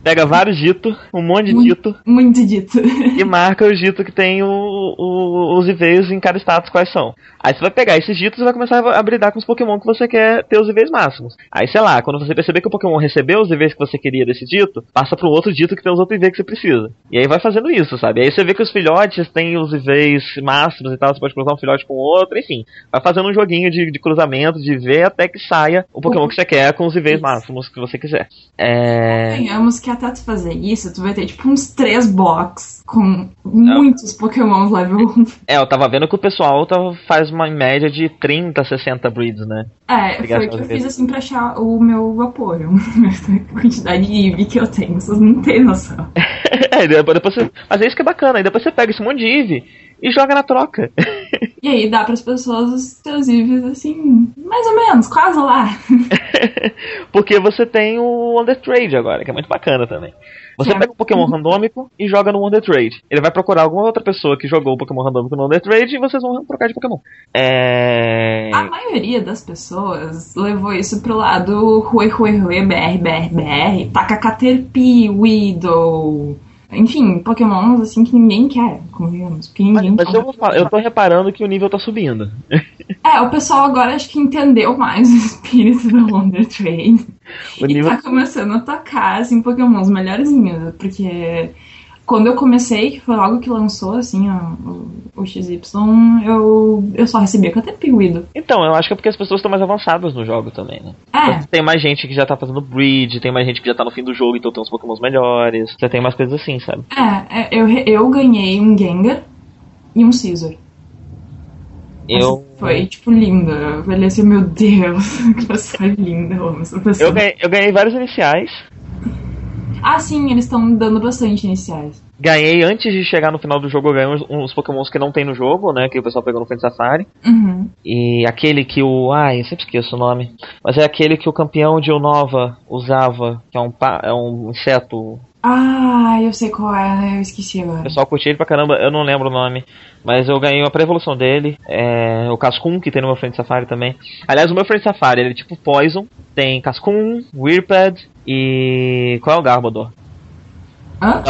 pega vários dito, um monte de Muito. dito, Muito dito. e marca os dito que tem o, o- os IVs em cada status quais são. Aí você vai pegar esses ditos e vai começar a bridar com os Pokémon que você quer ter os IVs máximos. Aí, sei lá, quando você perceber que o Pokémon recebeu os IVs que você queria desse dito, passa pro outro dito que tem os outros IVs que você precisa. E aí vai fazendo isso, sabe? Aí você vê que os filhotes têm os IVs máximos e tal, você pode cruzar um filhote com outro, enfim. Vai fazendo um joguinho de, de cruzamento, de IV, até que saia o Pokémon que você quer com os IVs máximos que você quiser. É... Convenhamos que até tu fazer isso, tu vai ter tipo uns três box com muitos Pokémons level 1. *laughs* É, eu tava vendo que o pessoal tá, faz uma média de 30, 60 breeds, né? É, Pegar foi o que eu fiz assim pra achar o meu Vaporeon. *laughs* a quantidade de Eevee que eu tenho, vocês não têm noção. *laughs* É, depois, você... Mas é isso que é bacana, aí depois você pega esse monte de Eevee e joga na troca. E aí dá pras pessoas os seus Eevees assim, mais ou menos, quase lá. Porque você tem o Wonder Trade agora, que é muito bacana também. Você Certo. pega um Pokémon randômico e joga no Wonder Trade. Ele vai procurar alguma outra pessoa que jogou o Pokémon randômico no Wonder Trade e vocês vão trocar de Pokémon. É. A maioria das pessoas levou isso pro lado Rui Rui Rui, BR, BR, BR, taca Caterpie, Weedle. Enfim, Pokémons assim que ninguém quer, convenhamos. Porque Mas, ninguém mas quer. eu, vou eu tô reparando que o nível tá subindo. É, o pessoal agora acho que entendeu mais *laughs* o espírito do Wonder Trade. O E nível. tá começando a tocar, assim, Pokémons melhorzinhos. Porque quando eu comecei, que foi logo que lançou, assim, o, o, XY, eu, eu só recebia com até piguido. Então, eu acho que é porque as pessoas estão mais avançadas no jogo também, né? É, Tem mais gente que já tá fazendo bridge, tem mais gente que já tá no fim do jogo, então tem uns pokémons melhores. Já tem mais coisas assim, sabe? é, é, eu, eu ganhei um Gengar e um Caesar. Eu. Foi, tipo, lindo. Eu falei assim, meu Deus, *laughs* que pessoa linda, eu amo essa pessoa. Eu ganhei, eu ganhei vários iniciais. Ah, sim, eles estão dando bastante iniciais. Ganhei antes de chegar no final do jogo, eu ganhei uns, uns pokémons que não tem no jogo, né? Que o pessoal pegou no Friend Safari. Uhum. E aquele que o. Ai, eu sempre esqueço o nome. Mas é aquele que o campeão de Unova usava, que é um, é um inseto. Ah, eu sei qual é, né? Eu esqueci O agora. pessoal curtiu ele pra caramba, eu não lembro o nome. Mas eu ganhei a pré-evolução dele. É, o Cascun, que tem no meu Friend Safari também. Aliás, o meu Friend Safari, ele é tipo Poison. Tem Cascun, Weirpad e. Qual é o Garbodor? Hã?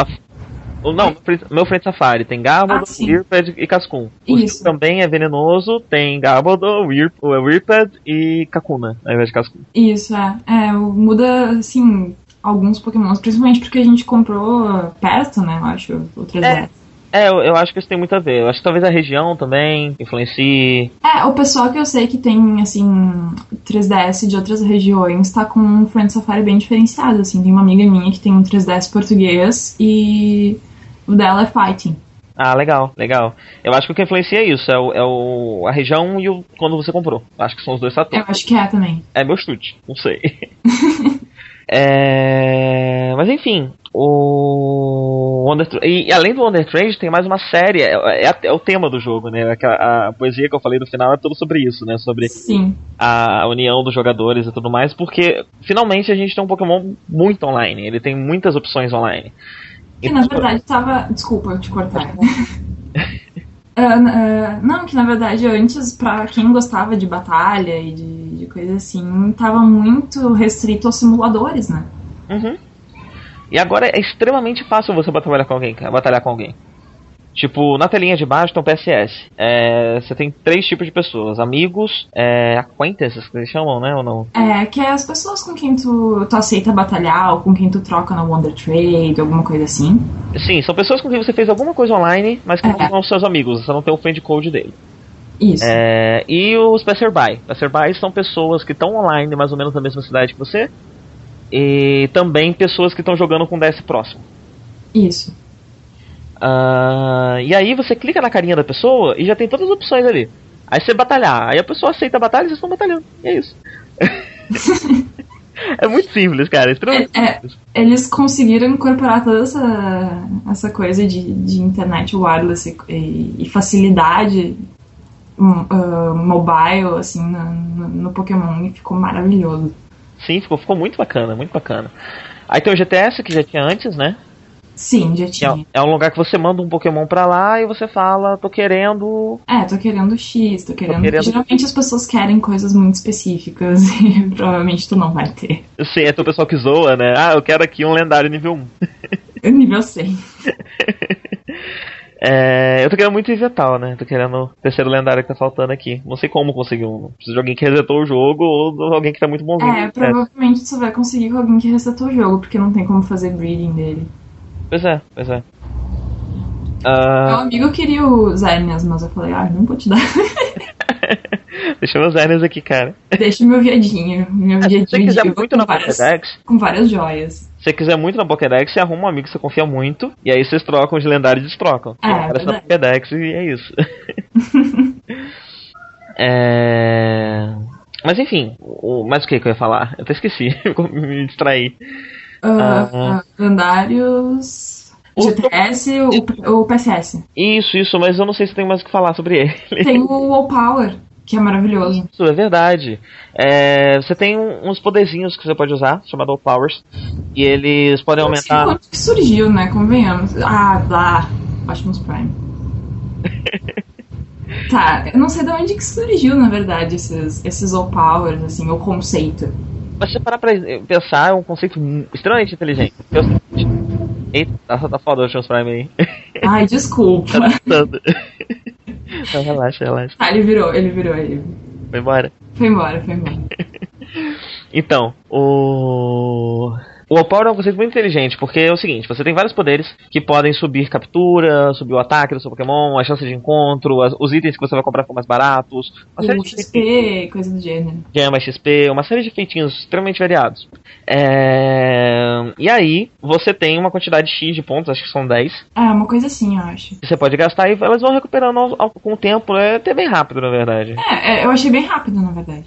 O- Não, meu Friend- Safari tem Garbodor, Ah. Weirpad e Cascun. O Isso. também é venenoso, tem Garbodor, Weir, Weirpad e Kakuna, ao invés de Cascun. Isso, é. É, muda, assim, alguns pokémons, principalmente porque a gente comprou perto, né, eu acho, o 3DS. É, eu, eu acho que isso tem muito a ver. Eu acho que talvez a região também influencie. É, o pessoal que eu sei que tem, assim, 3DS de outras regiões tá com um Friend Safari bem diferenciado, assim. Tem uma amiga minha que tem um 3DS português e o dela é Fighting. Ah, legal, legal. Eu acho que o que influencia é isso, é, o, é o, a região e o quando você comprou. Acho que são os dois Eu fatores. acho que é também. É meu chute, não sei. *laughs* É, Mas enfim, o Wonder e, e além do Wonder Trade tem mais uma série, é, é a- é o tema do jogo, né? Aquela- A, poesia que eu falei no final é tudo sobre isso, né? Sobre Sim. a união dos jogadores e tudo mais, porque finalmente a gente tem um Pokémon muito online, ele tem muitas opções online. Que na verdade tava. Desculpa te cortar. *laughs* Ah, ah, não, que na verdade antes, pra quem gostava de batalha e de, de coisa assim, tava muito restrito aos simuladores, né? Uhum. E agora é extremamente fácil você batalhar com alguém, batalhar com alguém. Tipo, na telinha de baixo tem um PSS. É, você tem três tipos de pessoas: amigos, é, acquaintances, que eles chamam, né? Ou não? É, que é as pessoas com quem tu, tu aceita batalhar ou com quem tu troca na Wonder Trade, alguma coisa assim. Sim, são pessoas com quem você fez alguma coisa online, mas que não É. são seus amigos, você não tem o friend code dele. Isso. É, e os passerby. Passerby são pessoas que estão online, mais ou menos na mesma cidade que você. E também pessoas que estão jogando com DS próximo. Isso. Ah, e aí você clica na carinha da pessoa e já tem todas as opções ali. Aí você batalhar, aí a pessoa aceita a batalha e vocês estão batalhando. E é isso. *laughs* é muito simples, cara. É É, é. simples. Eles conseguiram incorporar toda essa, essa coisa de, de internet wireless e, e facilidade ah, mobile, assim, no, no, no Pokémon e ficou maravilhoso. Sim, ficou, ficou muito bacana, muito bacana. Aí tem o GTS que já tinha antes, né? Sim, já Que tinha. é, é um lugar que você manda um Pokémon pra lá e você fala, tô querendo. É, tô querendo X, tô querendo. querendo- Geralmente as pessoas querem coisas muito específicas *laughs* e provavelmente tu não vai ter. Eu sei, é o pessoal que zoa, né? Ah, eu quero aqui um lendário nível 1. *laughs* Nível 100. *laughs* É, eu tô querendo muito Invetal, né? Tô querendo o terceiro lendário que tá faltando aqui. Não sei como conseguir um. Preciso de alguém que resetou o jogo ou de alguém que tá muito bonzinho. É, provavelmente tu só vai conseguir com alguém que resetou o jogo, porque não tem como fazer breeding dele. Pois é, pois é. Meu Ah, amigo queria o Zernias, mas eu falei, ah, não vou te dar. *laughs* deixa meus Zernias aqui, cara. Deixa meu viadinho. Meu Se viadinho você quiser muito na várias, Pokédex, com várias joias. se você quiser muito na Pokédex, você arruma um amigo que você confia muito, e aí vocês trocam de lendário e destrocam. É, Aparece na. Pokédex e é isso. *laughs* é... Mas enfim, o... mas o que que eu ia falar? Eu até esqueci, *laughs* me distraí. Ah, Ah. ah, lendários. O- GTS, o, o PSS. Isso, isso, mas eu não sei se tem mais o que falar sobre ele. Tem o All Power, que é maravilhoso. Isso, é verdade. É, você tem uns poderzinhos que você pode usar, chamado Powers, e eles podem aumentar. quando que surgiu, né? Convenhamos. Ah, lá. Optimus Prime. *laughs* tá, eu não sei de onde que surgiu, na verdade, esses, esses All Powers, assim, o conceito. Mas se você parar pra pensar, é um conceito extremamente inteligente. Seguinte- Eita, tá, tá foda o Optimus Prime aí. Ai, desculpa. Tá. Não, relaxa, relaxa. Tá, ele virou, ele virou, ele Vai embora. foi embora, foi embora. *laughs* Então, o. O All-Power é um conceito muito inteligente, porque é o seguinte, você tem vários poderes que podem subir captura, subir o ataque do seu Pokémon, a chance de encontro, as- os itens que você vai comprar ficam mais baratos, uma série O de XP, coisa do gênero. gema XP, uma série de feitinhos extremamente variados. É, E aí, você tem uma quantidade X de pontos, acho que são 10, Ah, uma coisa assim, eu acho. você pode gastar e elas vão recuperando ao- ao- com o tempo, é até bem rápido, na verdade. É, é, eu achei bem rápido, na verdade.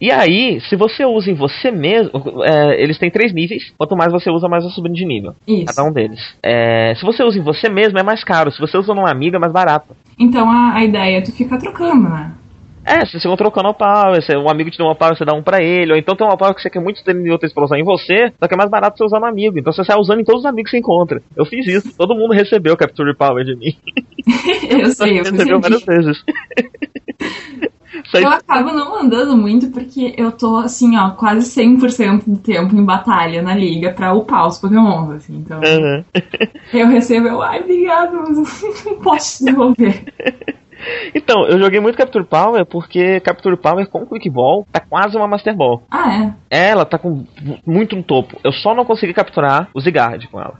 E aí, se você usa em você mesmo, é, eles têm três níveis, quanto mais você usa, mais vai subindo de nível. Isso. Cada um deles. É, se você usa em você mesmo, é mais caro. Se você usa num amigo, é mais barato. Então a, a ideia é tu ficar trocando, né? É, se você vão trocando o power, se um amigo te deu uma power, você dá um pra ele, ou então tem uma power que você quer muito ter em outras pra usar em você, só que é mais barato você usar no amigo. Então você sai usando em todos os amigos que você encontra. Eu fiz isso, todo mundo recebeu Capture Power de mim. *laughs* eu sei, eu recebeu várias vezes. *laughs* Eu acabo não andando muito porque eu tô, assim, ó, quase 100% do tempo em batalha na liga pra upar os pokémons, assim. Então, Aham. eu recebo, eu, ai, obrigado, mas *laughs* não posso te devolver. Então, eu joguei muito Capture Power porque Capture Power com Quick Ball tá quase uma Master Ball. Ah, é? Ela tá com muito no topo. Eu só não consegui capturar o Zigard com ela.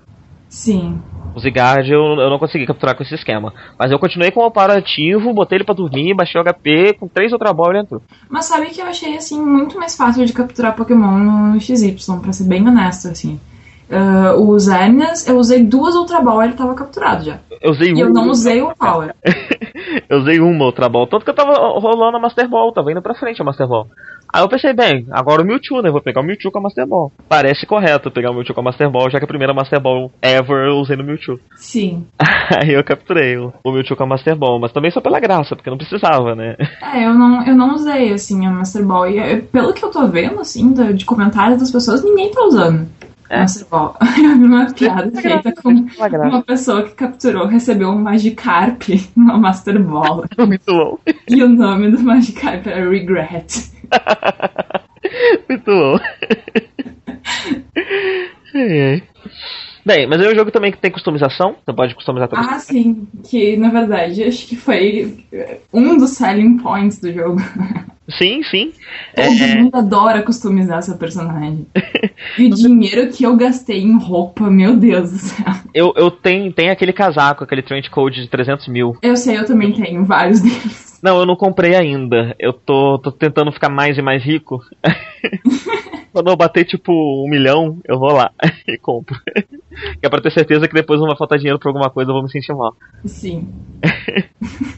Sim. O Zigard eu, eu não consegui capturar com esse esquema. Mas eu continuei com o Power ativo, botei ele pra dormir, baixei o HP, com três outra bola ele entrou. Mas sabe que eu achei, assim, muito mais fácil de capturar Pokémon no XY, pra ser bem honesto, assim. Ah, os Hernias, eu usei duas Ultra Ball e ele tava capturado já. Eu usei E eu uma- não usei o Power. *laughs* eu usei uma outra bola. Tanto que eu tava rolando a Master Ball, tava indo pra frente a Master Ball. Aí eu pensei, bem, agora o Mewtwo, né? Vou pegar o Mewtwo com a Master Ball. Parece correto pegar o Mewtwo com a Master Ball, já que a primeira Master Ball ever eu usei no Mewtwo. Sim. *laughs* Aí eu capturei o, Mewtwo com a Master Ball, mas também só pela graça, porque não precisava, né? *laughs* É, eu não, eu não usei, assim, a Master Ball. E eh, pelo que eu tô vendo, assim, da- de comentários das pessoas, ninguém tá usando É. Master *laughs* Ball. Eu vi uma piada feita com Pela graça. uma pessoa que capturou, recebeu um Magikarp *laughs* numa Master Ball. *laughs* Muito bom. E o nome do Magikarp era Regret. Muito bom. Ai, ai. Bem, mas é um jogo também que tem customização. Você pode customizar todas Ah, sim. Que, na verdade, acho que foi um dos selling points do jogo. Sim, sim. Todo É, mundo adora customizar seu personagem. *laughs* E o dinheiro que eu gastei em roupa, meu Deus do céu. eu, eu tenho, tenho aquele casaco, aquele trench coat de 300 mil. Eu sei, eu também tenho vários deles. Não, eu não comprei ainda. Eu tô, tô tentando ficar mais e mais rico. *laughs* Quando eu bater tipo um milhão, eu vou lá *laughs* e compro. Que é pra ter certeza que depois não vai faltar dinheiro pra alguma coisa, eu vou me sentir mal. Sim. *laughs*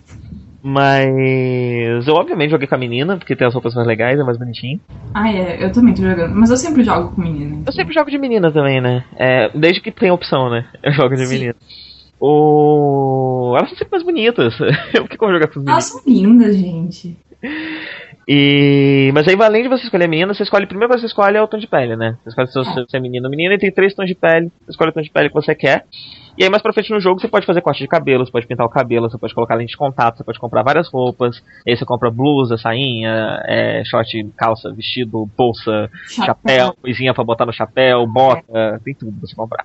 Mas eu obviamente joguei com a menina, porque tem as roupas mais legais, é mais bonitinho. Ah, é, eu também tô jogando. Mas eu sempre jogo com menina. Eu sempre jogo de menina também, né? É, desde que tem opção, né? Eu jogo de Sim. menina. O... Elas são sempre mais bonitas. *laughs* Que que eu vou jogar com as Elas meninas? são lindas, gente. E... Mas aí, além de você escolher a menina, você escolhe. Primeiro você escolhe é o tom de pele, né? Você escolhe se você é menino ou menina e tem três tons de pele. Você escolhe o tom de pele que você quer. E aí, mais pra frente no jogo, você pode fazer corte de cabelo, você pode pintar o cabelo, você pode colocar lente de contato, você pode comprar várias roupas. Aí você compra blusa, sainha, é, short, calça, vestido, bolsa, chapéu, coisinha pra botar no chapéu, bota, tem tudo pra você comprar.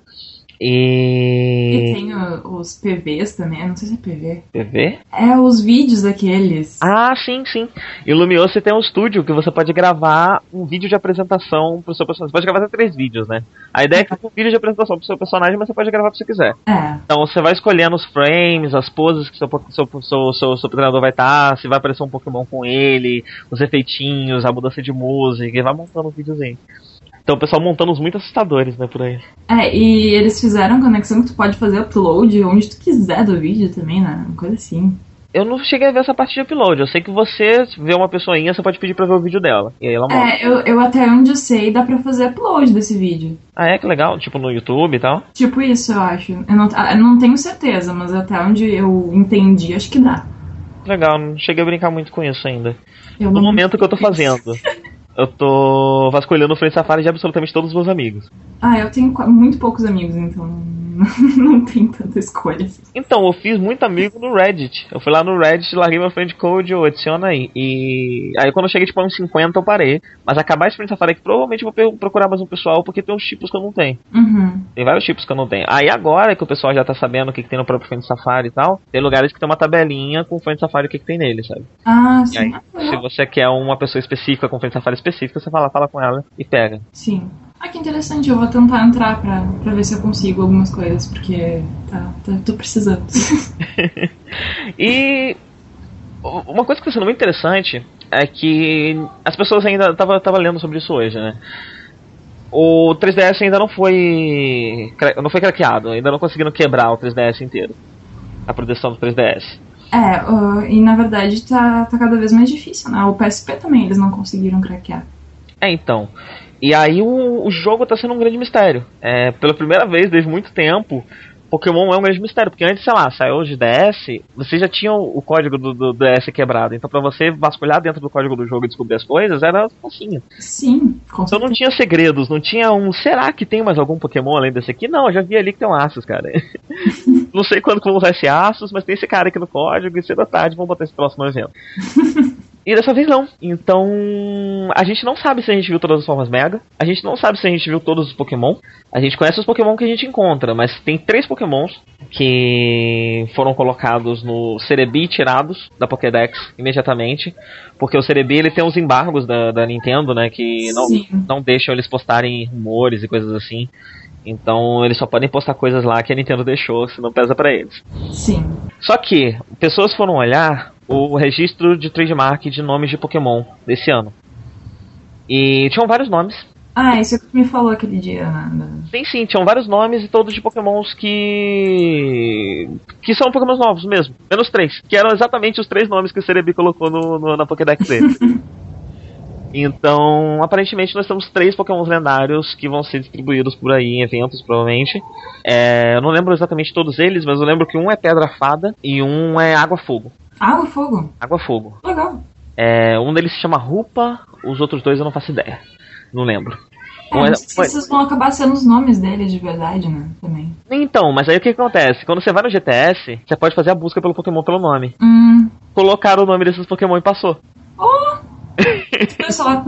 E E. tem o- os PVs também, eu não sei se é PV. TV? É os vídeos daqueles. Ah, sim, sim. E o Lumio você tem um estúdio que você pode gravar um vídeo de apresentação pro seu personagem. Você pode gravar até três vídeos, né? A ideia é que fica um vídeo de apresentação pro seu personagem, mas você pode gravar o que você quiser. É. Então você vai escolhendo os frames, as poses que seu, seu, seu, seu, seu treinador vai estar, se vai aparecer um Pokémon com ele, os efeitinhos, a mudança de música, e vai montando um videozinho. Então o pessoal montando uns muito assustadores, né, por aí. É, e eles fizeram conexão que tu pode fazer upload onde tu quiser do vídeo também, né? Uma coisa assim. Eu não cheguei a ver essa parte de upload. Eu sei que você vê uma pessoinha, você pode pedir pra ver o vídeo dela. E aí ela mostra. É, eu, eu até onde eu sei dá pra fazer upload desse vídeo. Ah, é? Que legal. Tipo no YouTube e tal. Tipo isso, eu acho. Eu não, eu não tenho certeza, mas até onde eu entendi, acho que dá. Legal, não cheguei a brincar muito com isso ainda. Eu No momento que eu tô fazendo, *laughs* eu tô vasculhando o Frente Safari de absolutamente todos os meus amigos. Ah, eu tenho muito poucos amigos, então *laughs* não tem tanta escolha. Então, eu fiz muito amigo no Reddit. Eu fui lá no Reddit, larguei meu friend code, eu adiciona aí. E aí quando eu cheguei tipo a uns 50 eu parei. Mas acabar esse Frente Safari aqui, provavelmente eu vou procurar mais um pessoal, porque tem uns tipos que eu não tenho. Uhum. Tem vários tipos que eu não tenho. Aí agora que o pessoal já tá sabendo o que, que tem no próprio Frente Safari e tal, tem lugares que tem uma tabelinha com o Frente Safari o que, que tem nele, sabe? Ah, sim. aí, se você quer uma pessoa específica com Frente Safari específica, você fala, fala com ela e pega. Sim. Ah, que interessante, eu vou tentar entrar pra, pra ver se eu consigo algumas coisas, porque tá, tá, tô precisando. *laughs* E uma coisa que está sendo muito interessante é que as pessoas ainda tava, tava lendo sobre isso hoje, né? O 3DS ainda não foi não foi craqueado, ainda não conseguiram quebrar o 3DS inteiro. A produção do 3DS. é, ah, e na verdade tá, tá cada vez mais difícil, né? O PSP também eles não conseguiram craquear. É, então. E aí o, o jogo tá sendo um grande mistério. É, pela primeira vez desde muito tempo, Pokémon é um grande mistério. Porque antes, sei lá, saiu de DS, você já tinha o o código do, do DS quebrado. Então pra você vasculhar dentro do código do jogo e descobrir as coisas, era facinho. Sim, com Então não tinha segredos, não tinha um. Será que tem mais algum Pokémon além desse aqui? Não, eu já vi ali que tem um Aços, cara. *laughs* não sei quando que vão usar esse Aços, mas tem esse cara aqui no código e cedo da tarde vão botar esse próximo evento. *laughs* E dessa vez não. Então, a gente não sabe se a gente viu todas as formas Mega. A gente não sabe se a gente viu todos os Pokémon. A gente conhece os Pokémon que a gente encontra, mas tem três Pokémons que foram colocados no Cerebi tirados da Pokédex imediatamente. Porque o Cerebi ele tem os embargos da, da Nintendo, né? Que não, Sim. não deixam eles postarem rumores e coisas assim. Então eles só podem postar coisas lá que a Nintendo deixou, senão pesa pra eles. Sim. Só que pessoas foram olhar o registro de trademark de nomes de Pokémon desse ano. E tinham vários nomes. Ah, isso que tu me falou aquele dia, né? Sim, sim, tinham vários nomes e todos de Pokémons que. que são Pokémons novos mesmo. Menos três. Que eram exatamente os três nomes que o Cerebi colocou no, no- na Pokédex dele. *laughs* Então, aparentemente nós temos três Pokémons lendários que vão ser distribuídos por aí em eventos, provavelmente. É, eu não lembro exatamente todos eles, mas eu lembro que um é Pedra Fada e um é Água Fogo. Água fogo. Água Fogo. Legal. É, um deles se chama Rupa, os outros dois eu não faço ideia. Não lembro. É, sei se esses vão acabar sendo os nomes deles de verdade, né? Também. Então, mas aí o que acontece? Quando você vai no GTS, você pode fazer a busca pelo Pokémon pelo nome. Hum. Colocaram o nome desses Pokémon e passou. Oh! *laughs* Pessoal.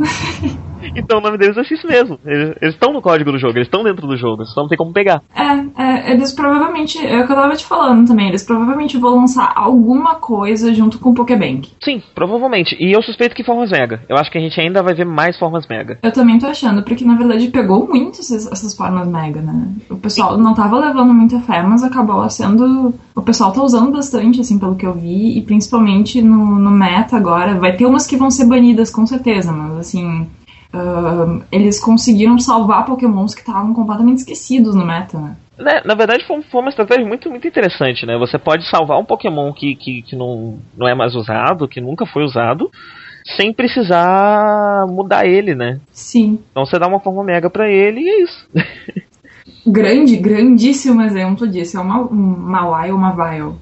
Então o nome deles é isso mesmo. Eles estão no código do jogo, eles estão dentro do jogo, só não tem como pegar. É, é, eles provavelmente. É o que eu tava te falando também. Eles provavelmente vão lançar alguma coisa junto com o Pokébank. Sim, provavelmente. E eu suspeito que formas Mega. Eu acho que a gente ainda vai ver mais formas Mega. Eu também tô achando, porque na verdade pegou muito essas, essas formas mega, né? O pessoal não tava levando muita fé, mas acabou sendo. O pessoal tá usando bastante, assim, pelo que eu vi, e principalmente no, no meta agora. Vai ter umas que vão ser banidas, com certeza, mas assim. Ahn, eles conseguiram salvar pokémons que estavam completamente esquecidos no meta, né? Né, Na verdade, foi, foi uma estratégia muito, muito interessante, né? Você pode salvar um Pokémon que, que, que não, não é mais usado, que nunca foi usado, sem precisar mudar ele, né? Sim. Então você dá uma forma mega pra ele e é isso. *laughs* Grande, grandíssimo exemplo disso. É uma, um Mawai ou Mawile.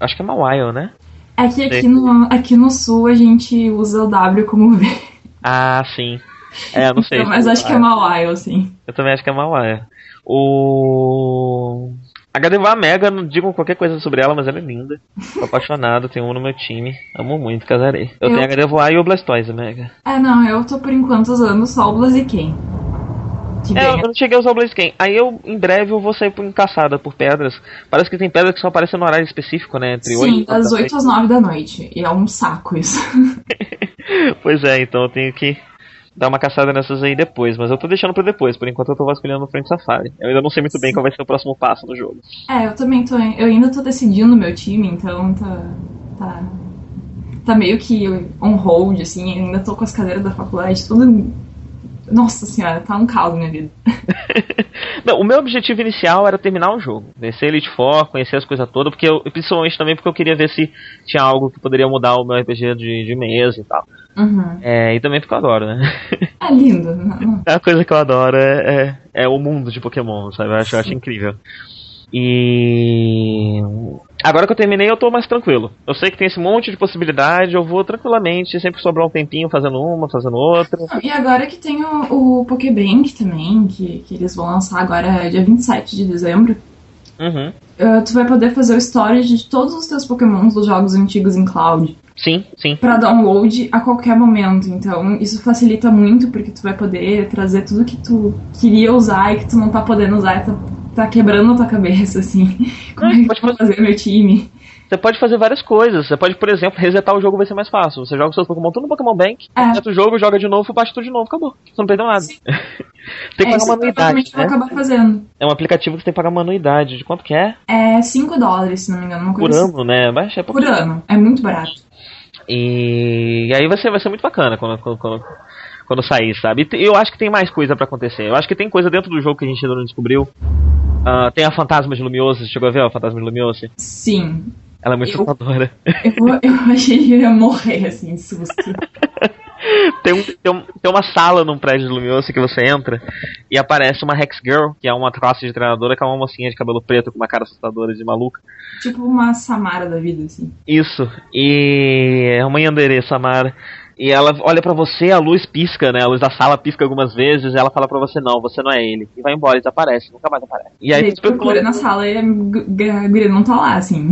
Acho que é Mawile, né? É que aqui Sei. no, aqui no sul a gente usa o W como V. Ah, sim. É, eu não sei. mas acho que é Mawile, assim. Eu também acho que é Mawile. O. A Gardevoir Mega, não digo qualquer coisa sobre ela, mas ela é linda. Tô apaixonado, tenho um no meu time. Amo muito, casarei. Eu, Eu- tenho a Gardevoir e o Blastoise Mega. É, não, eu tô por enquanto usando só o Blaziken. É, eu não cheguei a usar o Blaziken. Aí eu, em breve, eu vou sair por caçada por pedras. Parece que tem pedras que só aparecem no horário específico, né? Entre Sim, 8 das 8 às 9 da noite. E é um saco isso. *laughs* Pois é, então eu tenho que dar uma caçada nessas aí depois. Mas eu tô deixando pra depois. Por enquanto eu tô vasculhando no Frente Safari. Eu ainda não sei muito bem qual vai ser o próximo passo no jogo. é, eu também tô. Eu ainda tô decidindo o meu time, então tá. Tá, tá meio que on hold, assim. Ainda tô com as cadeiras da faculdade, tudo. Nossa senhora, tá um caos minha vida. *laughs* Não, o meu objetivo inicial era terminar o jogo. Descer Elite Four, conhecer as coisas todas, porque eu, principalmente também porque eu queria ver se tinha algo que poderia mudar o meu RPG de, de mesa e tal. Uhum. É, e também porque eu adoro, né? *laughs* É lindo. não- não- A coisa que eu adoro é, é, é o mundo de Pokémon, sabe? Eu acho, eu acho incrível. E. Agora que eu terminei, eu tô mais tranquilo. Eu sei que tem esse monte de possibilidade, eu vou tranquilamente, sempre sobrar um tempinho fazendo uma, fazendo outra. E agora que tem o, o Pokébank também, que, que eles vão lançar agora dia 27 de dezembro. Uhum. Uh, tu vai poder fazer o storage de todos os teus pokémons dos jogos antigos em cloud Sim, sim. para download a qualquer momento. Então, isso facilita muito porque tu vai poder trazer tudo que tu queria usar e que tu não tá podendo usar, tá tá quebrando a tua cabeça, assim. *laughs* Como é que pode vou fazer meu time? Você pode fazer várias coisas. Você pode, por exemplo, resetar o jogo vai ser mais fácil. Você joga os seus Pokémon tudo no Pokémon Bank, É. reseta o jogo, joga de novo, baixa tudo de novo, acabou. Você não perdeu nada. *laughs* Tem que é, pagar uma provavelmente anuidade, né? acabar fazendo. É um aplicativo que você tem que pagar uma anuidade. De quanto que é? É 5 dólares, se não me engano, Por assim. ano, né? Baixa é Por ano. É muito barato. E, e aí vai ser, vai ser muito bacana quando, quando, quando, quando sair, sabe? E eu acho que tem mais coisa pra acontecer. Eu acho que tem coisa dentro do jogo que a gente ainda não descobriu. Ah, tem a Fantasma de Lumioso, você chegou a ver a Fantasma de Lumioso? Sim. Ela é muito Eu- assustadora. Eu, eu achei que eu ia morrer, assim, de susto. *laughs* tem, um, tem, um- tem uma sala num prédio de Lumioso que você entra e aparece uma Hex Girl, que é uma classe de treinadora, que é uma mocinha de cabelo preto com uma cara assustadora de maluca. tipo uma Samara da vida, assim. Isso. E é uma Yandere, Samara. E ela olha pra você, a luz pisca, né? A luz da sala pisca algumas vezes, e ela fala pra você, não, você não é ele. E vai embora, e desaparece, nunca mais aparece. E aí você tu procura na sala e a guria não tá lá, assim.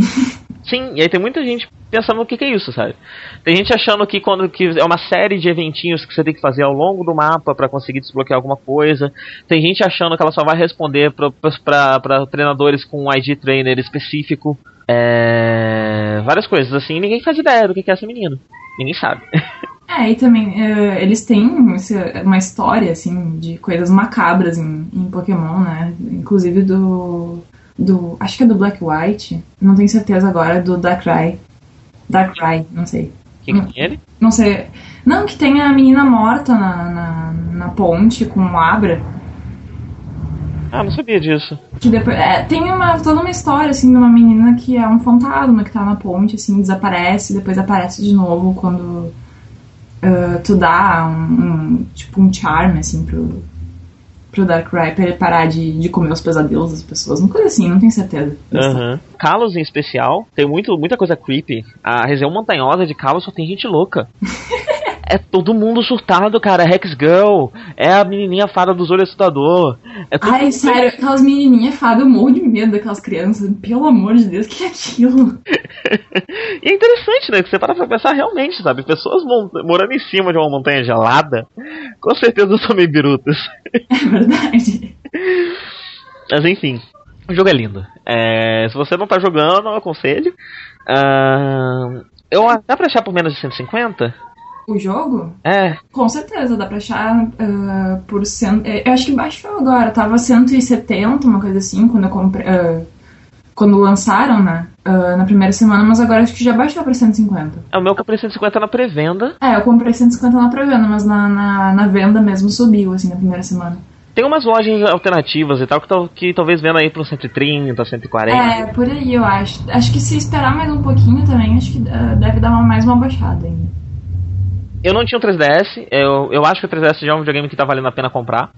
Sim, e aí tem muita gente pensando o que, que é isso, sabe? Tem gente achando que quando que é uma série de eventinhos que você tem que fazer ao longo do mapa pra conseguir desbloquear alguma coisa. Tem gente achando que ela só vai responder pra treinadores com um ID trainer específico. É... Várias coisas assim, ninguém faz ideia do que que é essa menina. Ninguém sabe. *laughs* É, e também eh, eles têm uma história, assim, de coisas macabras em, em Pokémon, né? Inclusive do. do. Acho que é do Black White. Não tenho certeza agora, do Darkrai. Darkrai, não sei. Quem que é ele? Não sei. Não, que tem a menina morta na, na, na ponte com o Abra. Ah, não sabia disso. Que depois, é, tem uma, toda uma história, assim, de uma menina que é um fantasma que tá na ponte, assim, desaparece, depois aparece de novo quando ah, tu dá um, um, tipo, um charme, assim, pro, pro Darkrai pra ele parar de, de comer os pesadelos das pessoas. Uma coisa assim, não tenho certeza. Aham. Kalos em especial, tem muito, muita coisa creepy. A região montanhosa de Kalos só tem gente louca. *laughs* é todo mundo surtado, cara. É Hex Girl, é a menininha fada dos olhos assustador. É todo Ai, sério, aquelas menininhas fadas, eu morro de medo daquelas crianças. Pelo amor de Deus, o que é aquilo? *laughs* E é interessante, né? Que você para pra pensar realmente, sabe? Pessoas morando em cima de uma montanha gelada, com certeza são meio birutas. É verdade. *laughs* Mas enfim, o jogo é lindo. É, se você não tá jogando, eu aconselho. Ah, eu, dá pra achar por menos de 150? O jogo? É, Com certeza, dá pra achar ah, por cento. é, Eu acho que baixou agora, tava 170, uma coisa assim, quando eu comprei. ah, quando lançaram, né? ah, na primeira semana, mas agora acho que já baixou pra 150. é o meu eu comprei 150 na pré-venda. É, eu comprei 150 na pré-venda, mas na, na, na venda mesmo subiu, assim, na primeira semana. Tem umas lojas alternativas e tal que, tal- que talvez venda aí pro 130, 140. É, por aí eu acho. Acho que se esperar mais um pouquinho também, acho que ah, deve dar uma- mais uma baixada ainda. Eu não tinha um 3DS, eu, eu acho que o 3DS já é um videogame que tá valendo a pena comprar.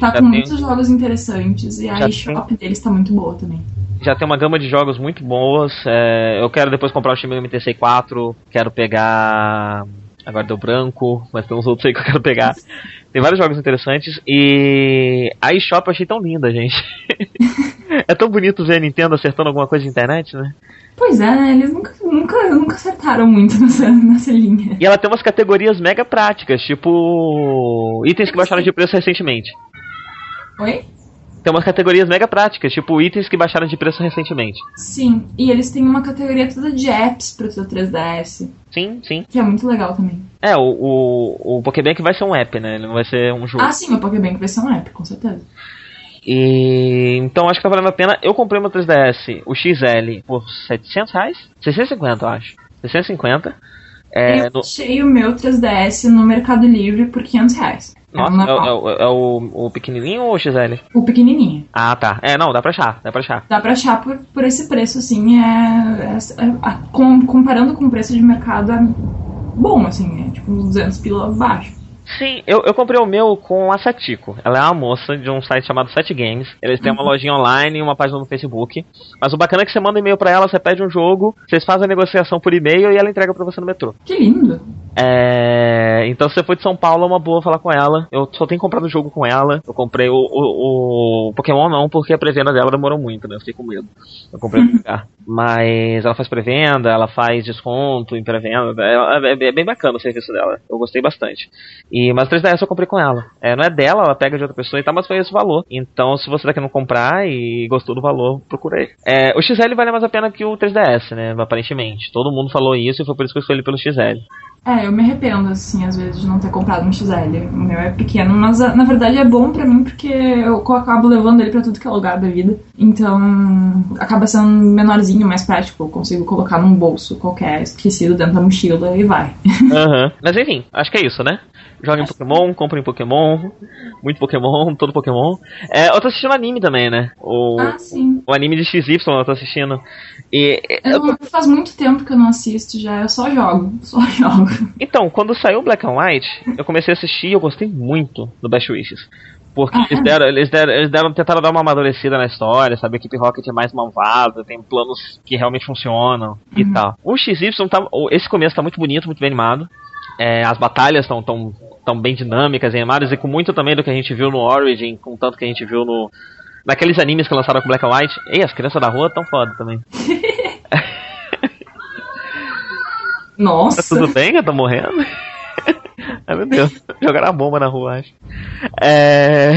Tá Já com tem- muitos jogos interessantes e a eShop deles tá muito boa também. Já tem uma gama de jogos muito boas. é, eu quero depois comprar o Shin Megami Tensei 4. Quero pegar. Agora deu branco, mas tem uns outros aí que eu quero pegar. *laughs* Tem vários jogos interessantes. E a eShop eu achei tão linda, gente. *laughs* é tão bonito ver a Nintendo acertando alguma coisa na internet, né? Pois é, né? Eles nunca, nunca, nunca acertaram muito *laughs* nessa, nessa linha. E ela tem umas categorias mega práticas, tipo. itens que baixaram de preço recentemente. Oi? Tem umas categorias mega práticas, tipo itens que baixaram de preço recentemente. Sim, e eles têm uma categoria toda de apps pro seu 3DS, Sim, sim. que é muito legal também. É, o, o, o Pokébank vai ser um app, né? Ele não vai ser um jogo. Ah, sim, o Pokébank vai ser um app, com certeza. E então acho que tá valendo a pena. Eu comprei meu 3DS, o XL, por 700 reais? 650, eu acho. 650. É, eu no- achei o meu 3DS no Mercado Livre por 500 reais. É o nossa, é, o- é é o, o pequenininho ou o XL? O pequenininho. Ah, tá. É, não, dá pra achar, dá pra achar. Dá pra achar por, por esse preço, assim, é, é- é- com- comparando com o preço de mercado, é bom, assim, é tipo uns 200 pila baixo. Sim, eu, eu comprei o meu com a Satiko. Ela é uma moça de um site chamado Sat Games. Eles têm uma lojinha online e uma página no Facebook. Mas o bacana é que você manda um e-mail pra ela, você pede um jogo, vocês fazem a negociação por e-mail e ela entrega pra você no metrô. Que lindo. É, então, se você for de São Paulo, é uma boa falar com ela. Eu só tenho comprado o jogo com ela. Eu comprei o, o, o Pokémon não, porque a pré-venda dela demorou muito, né? Eu fiquei com medo. Eu comprei no lugar. *laughs* Mas ela faz pré-venda, ela faz desconto em pré-venda. É, é- é bem bacana o serviço dela. Eu gostei bastante. E, mas o 3DS eu comprei com ela. É, não é dela, ela pega de outra pessoa e tal, mas foi esse o valor. Então, se você tá querendo comprar e gostou do valor, procurei. É, o XL vale mais a pena que o 3DS, né? Aparentemente. Todo mundo falou isso e foi por isso que eu escolhi pelo XL. É, eu me arrependo, assim, às vezes, de não ter comprado um XL. O meu é pequeno, mas na verdade é bom pra mim porque eu acabo levando ele pra tudo que é lugar da vida. Então, acaba sendo menorzinho, mais prático. Eu consigo colocar num bolso qualquer esquecido dentro da mochila e vai. *laughs* Aham. Mas enfim, acho que é isso, né? Joguem Pokémon, comprem Pokémon, muito Pokémon, *laughs* todo Pokémon. É, eu tô assistindo anime também, né? O, Ah, sim. o anime de XY eu tô assistindo. E Eu não- faz muito tempo que eu não assisto já, eu só jogo, *laughs* só jogo. Então, quando saiu Black and White, eu comecei a assistir e eu gostei muito do Best Wishes. Porque eles, deram, eles, deram, eles deram, tentaram dar uma amadurecida na história, sabe? A equipe Rocket é mais malvada, tem planos que realmente funcionam e Uhum. tal. O XY, tá, esse começo tá muito bonito, muito bem animado. É, as batalhas estão tão, tão bem dinâmicas e animadas, e com muito também do que a gente viu no Origin, com tanto que a gente viu no. Naqueles animes que lançaram com Black and White. Ei, as crianças da rua tão foda também. *laughs* Tá Nossa. tudo bem? Eu tô morrendo? *laughs* Ai meu Deus, jogaram a bomba na rua, acho. *laughs* É.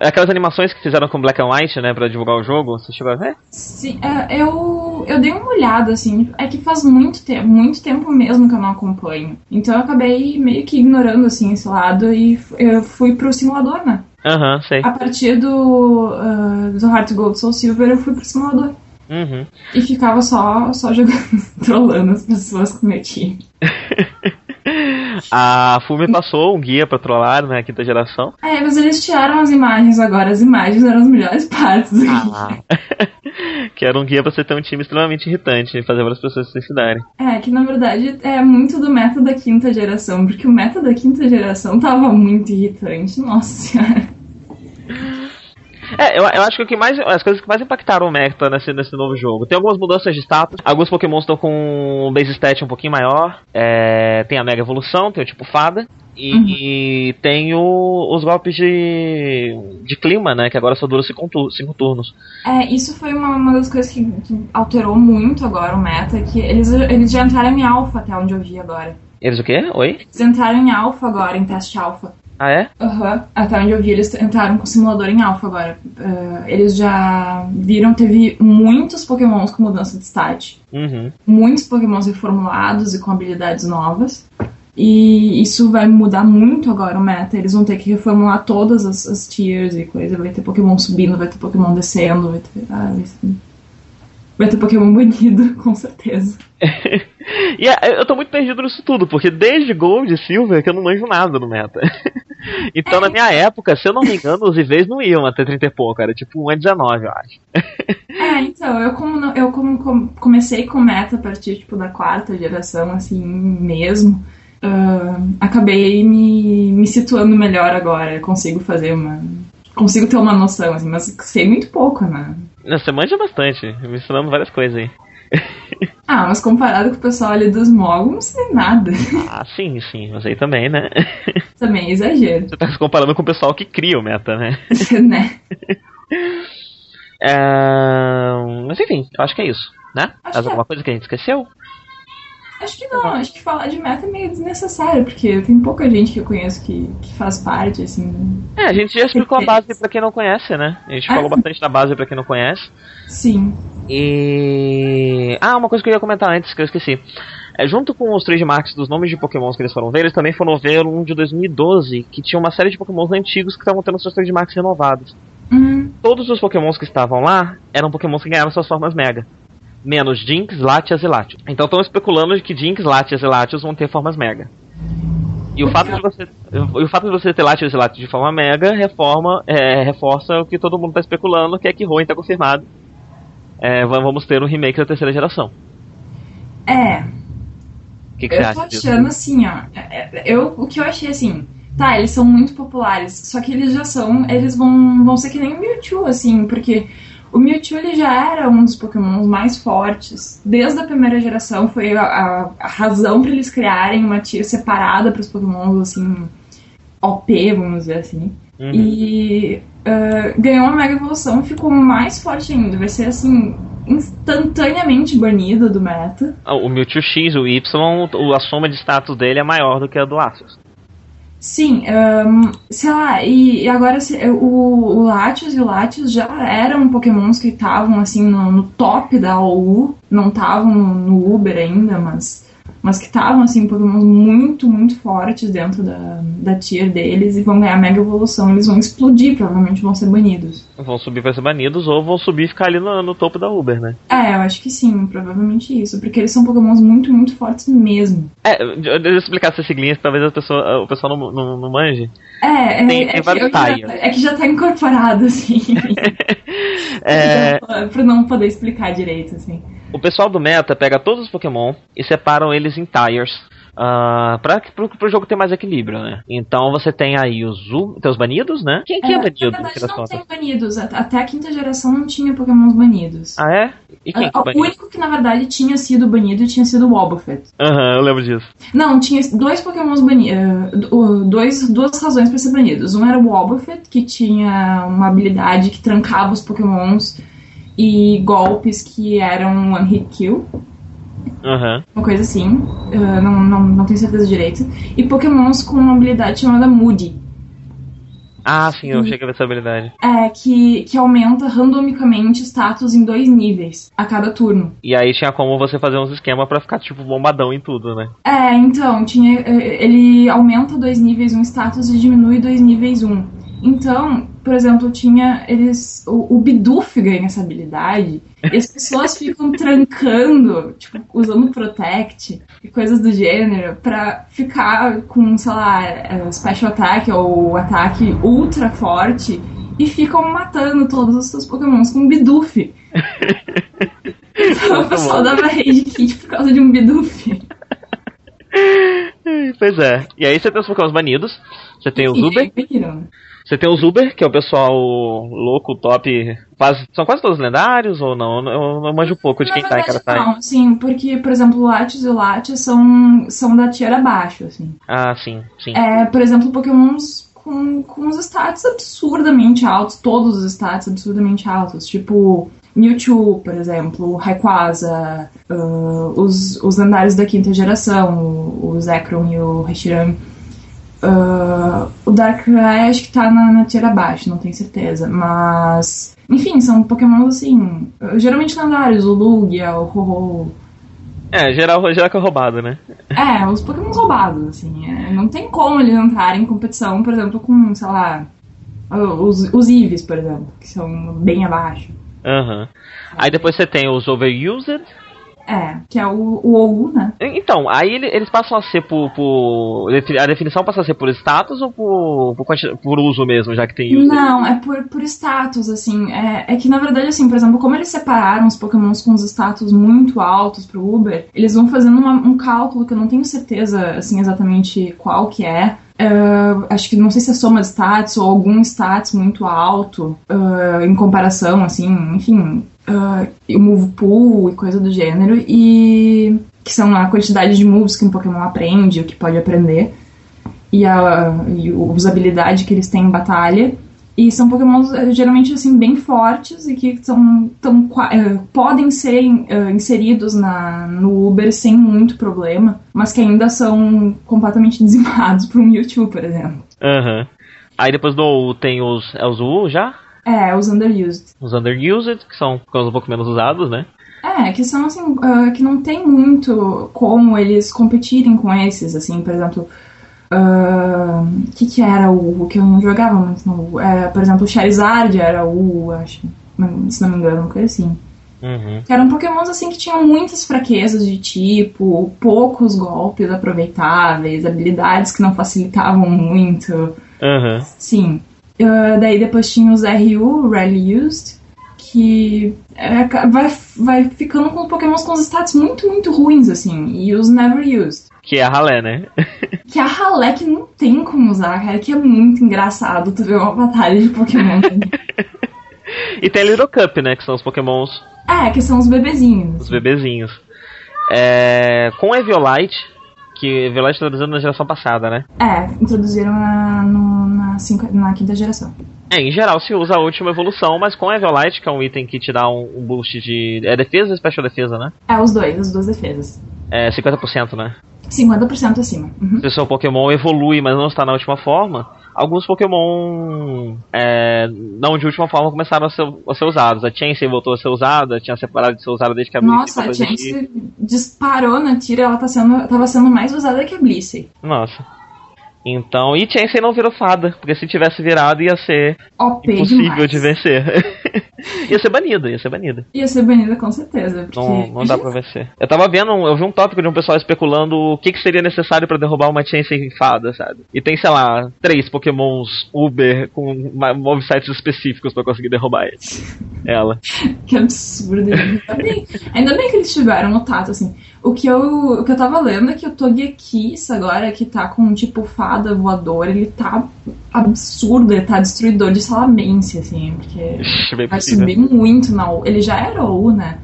Aquelas animações que fizeram com Black and White, né, pra divulgar o jogo, você chegou a ver? Sim, é, eu, eu dei uma olhada, assim, é que faz muito tempo, muito tempo mesmo que eu não acompanho. Então eu acabei meio que ignorando, assim, esse lado e eu fui pro simulador, né? Aham, sei. A partir do, ah, do Heart Gold Soul Silver eu fui pro simulador. Uhum. E ficava só, só jogando, *laughs* trollando as pessoas com meu time. *laughs* A Fumi passou um guia pra trollar, né, quinta geração. É, mas eles tiraram as imagens agora, as imagens eram as melhores partes do Ah. *laughs* que era um guia pra você ter um time extremamente irritante e fazer várias pessoas se suicidarem. É, que na verdade é muito do meta da quinta geração, porque o meta da quinta geração tava muito irritante, nossa senhora. É, eu, eu acho que o que mais, as coisas que mais impactaram o meta nesse, nesse novo jogo. Tem algumas mudanças de status. Alguns Pokémon estão com um base stat um pouquinho maior. É, tem a Mega Evolução, tem o tipo Fada. E, e tem o- os golpes de, de clima, né? Que agora só dura 5 turnos. É, isso foi uma, uma das coisas que, que alterou muito agora o meta, que eles, eles já entraram em alfa até onde eu vi agora. Eles o quê? Oi? Eles entraram em alfa agora, em teste alfa. Ah, é? Aham, até onde eu vi, eles entraram com o simulador em alfa agora. Ah, eles já viram, teve muitos pokémons com mudança de stat. Uhum. muitos pokémons reformulados e com habilidades novas. E isso vai mudar muito agora o meta. Eles vão ter que reformular todas as, as tiers e coisa. Vai ter Pokémon subindo, vai ter Pokémon descendo, vai ter. Ah, vai, ser- vai ter Pokémon *laughs* banido, com certeza. *laughs* E é, eu tô muito perdido nisso tudo, porque desde Gold e Silver que eu não manjo nada no meta. *laughs* então, na minha época, se eu não me engano, os IVs não iam até 30 e pouco, era tipo 1 a 19, eu acho. *laughs* É, então, eu como, não- eu como com- comecei com meta a partir tipo, da quarta geração, assim, mesmo. ah, acabei me, me situando melhor agora. Eu consigo fazer uma. Consigo ter uma noção, assim, mas sei muito pouco, né? Você manja bastante, me ensinando várias coisas aí. *laughs* Ah, mas comparado com o pessoal ali dos não sei nada. Ah, sim, sim, mas aí também, né? *laughs* Também é exagero, Você tá se comparando com o pessoal que cria o meta, né? *laughs* né? É... Mas enfim, eu acho que é isso, né? Acho que é. alguma coisa que a gente esqueceu? Acho que não, acho que falar de meta é meio desnecessário, porque tem pouca gente que eu conheço que, que faz parte, assim. É, a gente já explicou a base pra quem não conhece, né? A gente Ah, falou bastante da base pra quem não conhece. Sim. E. Ah, uma coisa que eu ia comentar antes que eu esqueci. É, junto com os trademarks dos nomes de pokémons que eles foram ver, eles também foram ver um de 2012, que tinha uma série de pokémons antigos que estavam tendo seus trademarks renovados. Hum, Todos os pokémons que estavam lá eram pokémons que ganharam suas formas mega. Menos Jinx, Latias e Latios. Então estão especulando que Jinx, Latias e Latios vão ter formas mega. E o fato de você, o fato de você ter Latios e Latios de forma mega reforma, é, reforça o que todo mundo está especulando, que é que Hoenn está confirmado. É, va- vamos ter um remake da terceira geração. é, O que, que você eu tô acha disso? achando assim, ó. é, é, Eu, o que eu achei assim. Tá, eles são muito populares, só que eles já são. Eles vão, vão ser que nem o Mewtwo, assim, porque O Mewtwo ele já era um dos pokémons mais fortes. Desde a primeira geração foi a, a- razão para eles criarem uma tier separada para os pokémons, assim, OP, vamos dizer assim. Uhum. E ah, ganhou uma mega evolução e ficou mais forte ainda. Vai ser, assim, instantaneamente banido do meta. Ah, O Mewtwo X, o Y, a soma de status dele é maior do que a do Latios. Sim, ahn, sei lá, e, e agora se- o, o Latios e o Latios já eram pokémons que estavam assim no, no top da OU, não estavam no, no Uber ainda, mas, mas que estavam assim, pokémons muito, muito fortes dentro da, da tier deles e vão ganhar mega evolução, eles vão explodir, provavelmente vão ser banidos. Vão subir pra ser banidos ou vão subir e ficar ali no, no topo da Uber, né? É, eu acho que sim, provavelmente isso, porque eles são pokémons muito, muito fortes mesmo. É, deixa eu explicar essas siglinhas que talvez a pessoa, o pessoal não, não, não manje. É, é, Tem- é, tem que, vários eu já, tiers. é que já tá incorporado, assim. *laughs* *laughs* É, pra não poder explicar direito, assim. O pessoal do meta pega todos os Pokémon e separam eles em tires. Uh, pra, pro, pro jogo ter mais equilíbrio, né? Então você tem aí os, tem os banidos, né? Quem, quem é, na banido? no verdade, não tem banidos. At- Até a quinta geração não tinha pokémons banidos. Ah, é? E quem que é o único que, na verdade, tinha sido banido tinha sido o Wobbuffet. Aham, eu lembro disso. Não, tinha dois pokémons banidos. Dois, duas razões para ser banidos. Um era o Wobbuffet, que tinha uma habilidade que trancava os pokémons e golpes que eram one hit kill. Aham. Uma coisa assim. Ah, não, não, não tenho certeza direito. E pokémons com uma habilidade chamada Moody. Ah, sim, eu cheguei a ver essa habilidade. É, que, que aumenta randomicamente status em dois níveis a cada turno. E aí tinha como você fazer uns esquemas pra ficar, tipo, bombadão em tudo, né? É, então, tinha, eh, ele aumenta dois níveis um status e diminui dois níveis um. Então, por exemplo, tinha eles. O, o Bidoof ganha essa habilidade. E as pessoas ficam *laughs* trancando, tipo, usando Protect e coisas do gênero pra ficar com, sei lá, eh, Special Attack ou ataque ultra forte e ficam matando todos os seus pokémons com um Bidoof. *laughs* Então o pessoal dava rage kit por causa de um Bidoof. *laughs* Pois é. E aí você tem os Pokémon banidos. Você tem os E Uber. Você tem os Uber, que é o pessoal louco, top. Quase, são quase todos lendários ou não? Eu eu manjo pouco de Na quem tá em cada verdade. Não, sim, porque, por exemplo, o Latios e o Latias são, são da tier abaixo, assim. Ah, sim, sim. É, por exemplo, Pokémons com, com os status absurdamente altos, todos os status absurdamente altos, tipo Mewtwo, por exemplo, Rayquaza, ah, os, os lendários da quinta geração, o, o Zekrom e o Reshiram. Ah, o Darkrai acho que tá na, na tier abaixo, não tenho certeza, mas... Enfim, são Pokémons assim, geralmente lendários, o Lugia, o Ho-Ho, É, geral, geral que é roubado, né? é, os Pokémon roubados, assim. é, não tem como eles entrarem em competição, por exemplo, com, sei lá, os, os Eevees, por exemplo, que são bem abaixo. Aham. Aí depois você tem os Overused. É, que é o, o OU, né? Então, aí ele- eles passam a ser por, por. A definição passa a ser por status ou por, por, por uso mesmo, já que tem user? Não, é por, por status, assim. É, é que, na verdade, assim, por exemplo, como eles separaram os pokémons com os status muito altos pro Uber, eles vão fazendo uma- um cálculo que eu não tenho certeza, assim, exatamente qual que é. É, acho que não sei se é soma de status ou algum status muito alto é, em comparação, assim, enfim, o move pool e coisa do gênero, e que são a quantidade de moves que um Pokémon aprende, o que pode aprender e a e a usabilidade que eles têm em batalha. E são pokémons eh, geralmente assim bem fortes e que são, tão, eh, podem ser eh, inseridos na, no Uber sem muito problema, mas que ainda são completamente *laughs* dizimados por um Mewtwo, por exemplo. Aham. Aí depois do tem os. É os U já? É, os underused. Os Underused, que são um pouco menos usados, né? É, que são assim, ah, que não tem muito como eles competirem com esses, assim, por exemplo. O que, que era o, o que eu não jogava muito no. É, por exemplo, o Charizard era o, acho, se não me engano, uma coisa assim. Uhum. Que eram pokémons assim que tinham muitas fraquezas de tipo, poucos golpes aproveitáveis, habilidades que não facilitavam muito. Aham. Sim. Ah, daí depois tinha os RU, Rarely Used, que é, vai, vai ficando com pokémons com os status muito, muito ruins, assim. E os Never Used. Que é a ralé, né? *laughs* Que a ralé que não tem como usar, cara, que é muito engraçado tu ver uma batalha de pokémon. *laughs* E tem a Little Cup, né? Que são os pokémons, É, que são os bebezinhos. os bebezinhos. É, com Eviolite, que Eviolite traduzido na geração passada, né? É, introduziram na, no- na, cinco- na quinta geração. É, em geral se usa a última evolução, mas com Eviolite, que é um item que te dá um, um boost de. É defesa e special defesa, né? É, os dois, as duas defesas. É 50%, né? 50% acima. Uhum. Se o seu Pokémon evolui, mas não está na última forma, alguns Pokémon é, não de última forma começaram a ser, a ser usados. A Chansey voltou a ser usada, tinha separado de ser usada desde que a Blissey Nossa, a. Chance disparou na tira, ela tá sendo, tava sendo mais usada que a Blissey. Nossa. Então, e Chansey não virou fada, porque se tivesse virado ia ser OP impossível demais. de vencer. *laughs* ia ser banida, ia ser banida. Ia ser banida com certeza. Porque... Não, não dá pra vencer. Eu tava vendo, eu vi um tópico de um pessoal especulando o que, que seria necessário pra derrubar uma Chansey fada, sabe? E tem, sei lá, três pokémons Uber com movesites específicos pra conseguir derrubar ele. *laughs* ela. Que absurdo. Ainda bem, ainda bem que eles tiveram o tato, assim. O que, eu, o que eu tava lendo é que o Togekiss agora, que tá com tipo fada voadora, ele tá absurdo, ele tá destruidor de Salamence, assim, porque bem vai possível. subir muito na U. Ele já era U, né?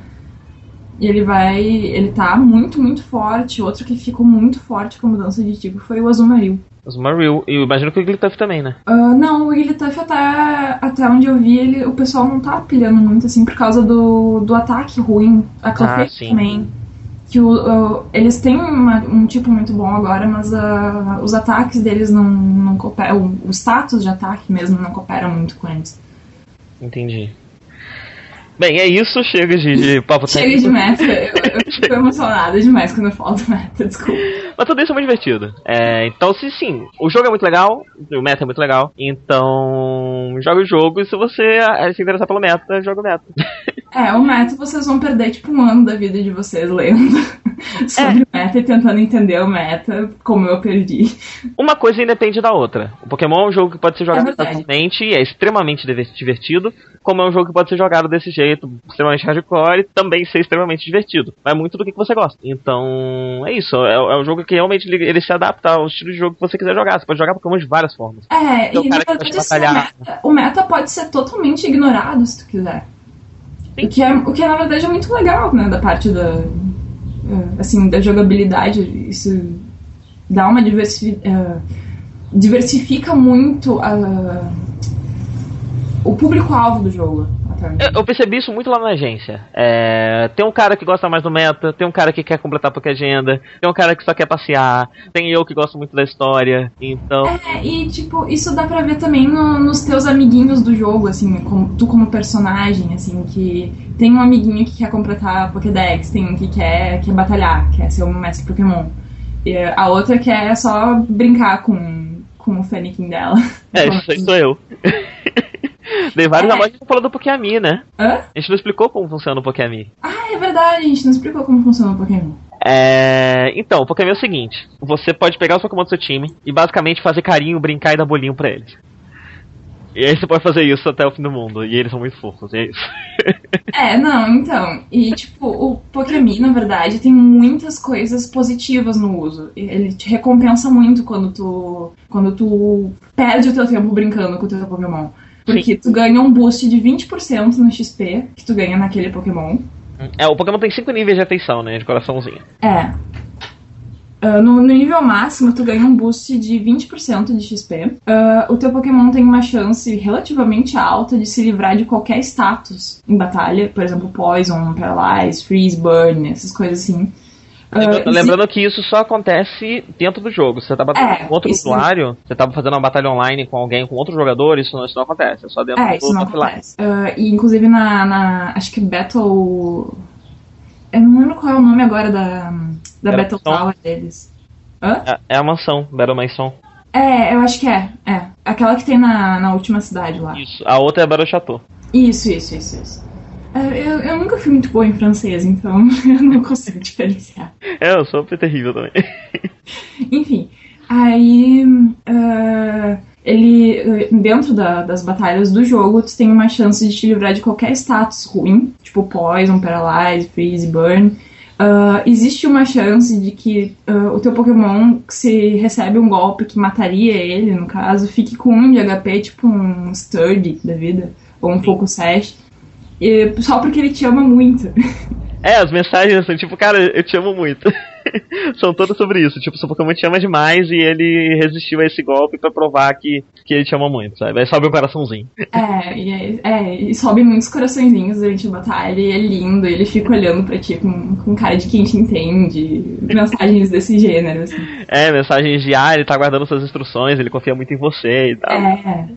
E ele vai. Ele tá muito, muito forte. Outro que ficou muito forte com mudança de tipo foi o Azumarill. Os Marill. E eu imagino que o Wigglytuff também, né? Ah, não, o Wigglytuff até, até onde eu vi, ele, o pessoal não tá pilhando muito, assim, por causa do, do ataque ruim. A Clefairy sim. também. Que o, o- eles têm uma- um tipo muito bom agora, mas ah, os ataques deles não, não cooperam. O, o status de ataque mesmo não coopera muito com eles. Entendi. Bem, é isso, chega de, de papo Chega de meta. Eu, eu *laughs* fico emocionada demais quando eu falo do meta, desculpa. Mas tudo isso é muito divertido. É, então, se sim, o jogo é muito legal, o meta é muito legal, então joga o jogo e se você eh, se interessar pelo meta, joga o meta. *laughs* É, o meta vocês vão perder tipo um ano da vida de vocês lendo *laughs* sobre meta e tentando entender o meta, como eu perdi. Uma coisa independe da outra. O Pokémon é um jogo que pode ser jogado É verdade. facilmente e é extremamente diver- divertido, como é um jogo que pode ser jogado desse jeito, extremamente hardcore e também ser extremamente divertido. Vai muito do que você gosta. Então, é isso. É, é um jogo que realmente ele, se adapta ao estilo de jogo que você quiser jogar. Você pode jogar Pokémon de várias formas. É, Tem o e na cara que assim, o, meta, o meta pode ser totalmente ignorado se tu quiser. O que, é, o que na verdade é muito legal, né, da parte da, eh, assim, da jogabilidade. Isso dá uma diversi eh, diversifica muito a- o público-alvo do jogo. Onde- Eu, eu percebi isso muito lá na agência. É, tem um cara que gosta mais do meta, tem um cara que quer completar porque agenda, tem um cara que só quer passear, tem eu que gosto muito da história, então. É, e tipo, isso dá pra ver também no- nos teus amiguinhos do jogo, assim, como, tu como personagem, assim, que tem um amiguinho que quer completar Pokédex, tem um que quer, quer batalhar, quer ser um mestre Pokémon. E a outra quer só brincar com, com o Fennekin dela. É, *laughs* isso aí sou eu. *laughs* Dei vários É. amores e falou do Pokémon, né? Hã? A gente não explicou como funciona o Pokémon. Ah, é verdade, a gente não explicou como funciona o Pokémon. É... Então, o Pokémon é o seguinte: você pode pegar os Pokémon do seu time e basicamente fazer carinho, brincar e dar bolinho pra eles. E aí você pode fazer isso até o fim do mundo. E eles são muito fofos, e é isso. *laughs* É, não, então. E, tipo, o Pokémon, na verdade, tem muitas coisas positivas no uso. Ele te recompensa muito quando tu, quando tu perde o teu tempo brincando com o teu Pokémon. Porque tu ganha um boost de 20% no XP que tu ganha naquele Pokémon. É, o Pokémon tem 5 níveis de afeição, né? De coraçãozinho. É. Ah, no, no nível máximo, tu ganha um boost de 20% de XP. Ah, o teu Pokémon tem uma chance relativamente alta de se livrar de qualquer status em batalha. Por exemplo, Poison, Paralyze, Freeze, Burn, essas coisas assim. Ah, Lembrando, exi- lembrando que isso só acontece dentro do jogo. Se você tá batendo É, com outro usuário, você tá fazendo uma batalha online com alguém, com outro jogador, isso não, isso não acontece. É só dentro É, do isso não offline. acontece. Ah, e inclusive na, na- Acho que Battle. Eu não lembro qual é o nome agora da, da Era Battle? Tower deles. Hã? É, é a mansão, Battle Mansion. É, eu acho que é. É. Aquela que tem na, na última cidade lá. Isso. A outra é Battle Chateau. Isso, isso, isso, isso. É, Eu, eu nunca fui muito boa em francês, então *laughs* eu não consigo diferenciar. É, eu sou terrível também. *laughs* Enfim, aí ah, ele dentro da- das batalhas do jogo, tu tem uma chance de te livrar de qualquer status ruim, tipo Poison, Paralyze, Freeze, Burn. Ah, existe uma chance de que ah, o teu Pokémon, se recebe um golpe que mataria ele, no caso, fique com um de HP, tipo um Sturdy da vida. ou um Focussash, e- só porque ele te ama muito. É, as mensagens são tipo, cara, eu te amo muito. *laughs* *laughs* são todas sobre isso. Tipo, seu Pokémon te ama demais e ele resistiu a esse golpe pra provar que, que ele te ama muito, sabe? Aí sobe um coraçãozinho. É, e, é, é, e sobe muitos coraçõezinhos durante a batalha, e é lindo, ele fica olhando pra ti com, com cara de quem te entende, mensagens desse gênero, assim. É, mensagens de ah, ele tá guardando suas instruções, ele confia muito em você e tal. É.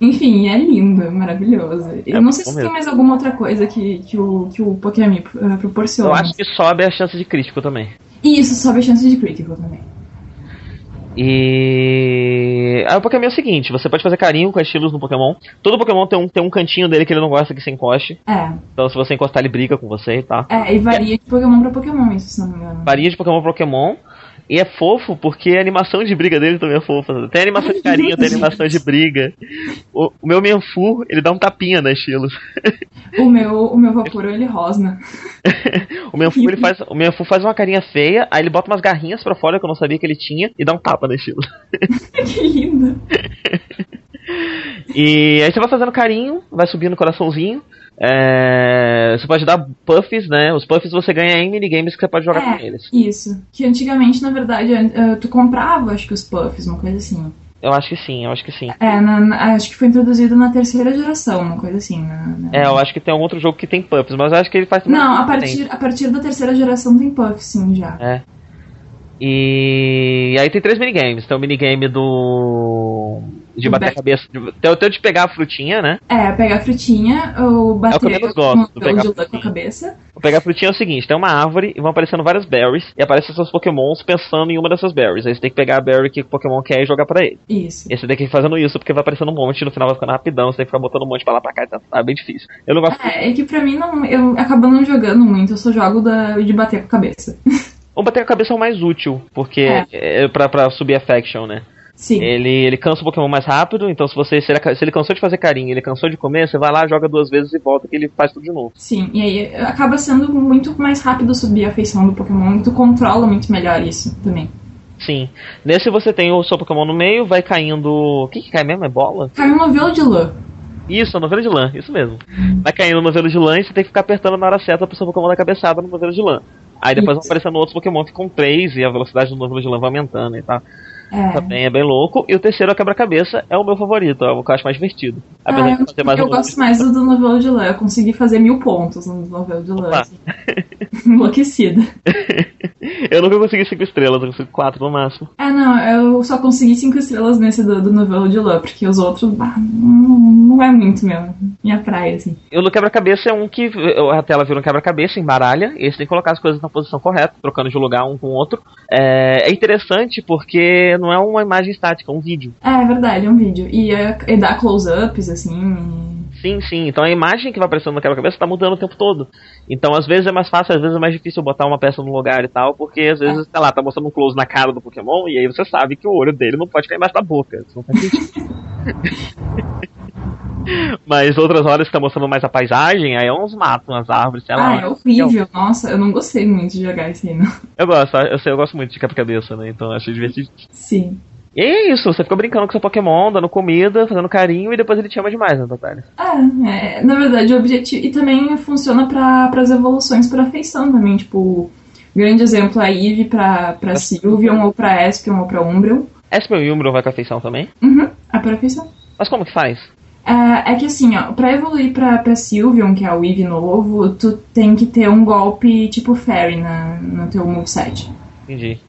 Enfim, é lindo, maravilhoso. Eu É não sei se mesmo. tem mais alguma outra coisa que, que o, que o Pokémon eh, proporciona. Eu acho que sobe a chance de crítico também. E isso sobe a chance de critical também. E. Aí o Pokémon é o seguinte: você pode fazer carinho com estilos no Pokémon. Todo Pokémon tem um, tem um cantinho dele que ele não gosta que você encoste. É, Então se você encostar, ele briga com você e tal. é, e varia de Pokémon pra Pokémon, isso, se não me engano. Varia de Pokémon pra Pokémon. E é fofo porque a animação de briga dele também é fofa. Tem animação de carinho, tem animação de briga. O, o meu Menfu, ele dá um tapinha na estilos. *laughs* O meu, o meu Vaporeon, ele rosna. *laughs* O Menfu, ele faz, o Menfu faz uma carinha feia, aí ele bota umas garrinhas pra fora que eu não sabia que ele tinha e dá um tapa na estilos. *laughs* que lindo. E aí você vai fazendo carinho, vai subindo o coraçãozinho. É, você pode dar puffs, né? Os puffs você ganha em minigames que você pode jogar É. com eles. Isso. Que antigamente, na verdade, eh, tu comprava, acho que os puffs, uma coisa assim. Eu acho que sim, eu acho que sim. É, na- na- acho que foi introduzido na terceira geração, uma coisa assim. na- É, eu acho que tem algum outro jogo que tem puffs, mas eu acho que ele faz Não, a tem. partir, a partir da terceira geração tem puff, sim, já. É. E aí tem três minigames. Tem o minigame do. De bater a cabeça. de- Tem o teu de pegar a frutinha, né? É, pegar a frutinha, ou bater É o que eu menos gosto, do pegar com a frutinha. cabeça. O pegar a frutinha é o seguinte: tem uma árvore e vão aparecendo várias berries. E aparecem seus pokémons pensando em uma dessas berries. Aí você tem que pegar a berry que o pokémon quer e jogar pra ele. Isso. E você tem que ir fazendo isso porque vai aparecendo um monte. No final vai ficando rapidão. Você tem que ficar botando um monte pra lá pra cá. Tá, tá bem difícil. Eu não gosto. É, é que pra mim não. Eu acabo não jogando muito, eu só jogo da, de bater com a cabeça. O *laughs* bater a cabeça é o mais útil. Porque É. é, pra, pra subir a faction, né? Sim. Ele, ele cansa o Pokémon mais rápido, então se você se ele, se ele cansou de fazer carinho, ele cansou de comer, você vai lá, joga duas vezes e volta que ele faz tudo de novo. Sim, e aí acaba sendo muito mais rápido subir a feição do Pokémon, tu controla muito melhor isso também. Sim. Nesse você tem o seu Pokémon no meio, vai caindo. O que, que cai mesmo? É bola? Cai um novelo de lã. Isso, é novelo de lã, isso mesmo. Vai caindo no novelo de lã e você tem que ficar apertando na hora certa pro seu Pokémon dar cabeçada no novelo de lã. Aí depois vão aparecendo outros Pokémon que com 3 e a velocidade do novelo de lã vai aumentando e tal. É. Também é bem louco. E o terceiro, a quebra-cabeça, é o meu favorito, é o que eu acho mais divertido. Apesar Ah, de fazer mais eu gosto mais do, do novelo de lã. Eu consegui fazer mil pontos no novelo de lã. Assim. *laughs* Enlouquecida. *laughs* eu nunca consegui 5 estrelas, eu consegui 4 no máximo. É, não, eu só consegui cinco estrelas nesse do, do novelo de lã, porque os outros, bah, não, não é muito meu, minha praia, assim. E o do quebra-cabeça é um que a tela vira um quebra-cabeça, embaralha, e você tem que colocar as coisas na posição correta, trocando de lugar um com o outro. É, é interessante porque não é uma imagem estática, é um vídeo. É, é verdade, é um vídeo. E, é, e dá close-ups, assim. Sim, sim. Então a imagem que vai aparecendo no quebra-cabeça tá mudando o tempo todo. Então às vezes é mais fácil, às vezes é mais difícil botar uma peça no lugar e tal, porque às vezes, sei lá, tá mostrando um close na cara do Pokémon e aí você sabe que o olho dele não pode cair embaixo da boca. Isso não faz sentido. *laughs* Mas outras horas que tá mostrando mais a paisagem, aí é uns matos, umas árvores, sei lá. Ah, é horrível. Nossa, eu não gostei muito de jogar esse aí, não. Eu gosto, eu sei, eu gosto muito de quebra-cabeça, né? Então eu achei divertido. Sim. E é isso, você fica brincando com seu Pokémon, dando comida, fazendo carinho e depois ele te ama demais na batalha. É, é, na verdade, o objetivo. E também funciona para as evoluções para afeição também. Tipo, grande exemplo é a Eve pra, pra Sylveon, ou pra Espion, ou pra Umbreon. Esper e Umbro vai com a feição também. Uhum, a perfeição. Mas como que faz? É, é que assim, ó, pra evoluir pra, pra Sylveon, que é o Eevee novo, tu tem que ter um golpe tipo Fairy na, no teu moveset. Entendi.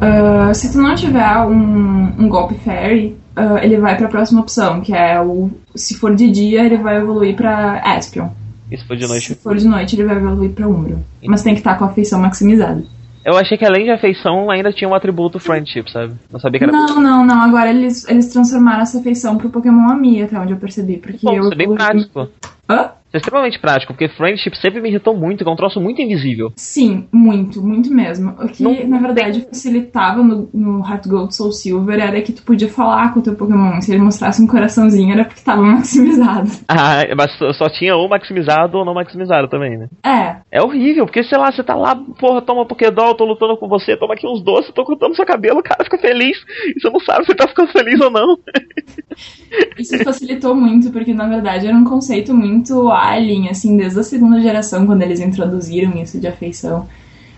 Ah, se tu não tiver um, um golpe Fairy, ah, ele vai pra próxima opção, que é o. Se for de dia, ele vai evoluir pra Espion. Isso foi de noite. Se for de noite, ele vai evoluir pra Umbreon. Mas tem que estar com a feição maximizada. Eu achei que além de afeição ainda tinha um atributo friendship, sabe? Não sabia que era. Não, não, não. Agora eles, eles transformaram essa feição pro Pokémon Ami, até onde eu percebi. Porque Bom, eu isso é bem prático. Hã? Isso é extremamente prático, porque Friendship sempre me irritou muito, que é um troço muito invisível. Sim, muito, muito mesmo. O que, Não na verdade, facilitava no, no Heart Gold Soul Silver era que tu podia falar com o teu Pokémon. Se ele mostrasse um coraçãozinho, era porque tava *laughs* maximizado. Ah, mas só- tinha ou maximizado ou não maximizado também, né? É, É horrível, porque sei lá, você tá lá, porra, toma Pokédoll, tô lutando com você, toma aqui uns doces, tô cortando seu cabelo, o cara fica feliz, e você não sabe se tá ficando feliz ou não. isso facilitou muito, porque na verdade era um conceito muito alien, assim, desde a segunda geração, quando eles introduziram isso de afeição.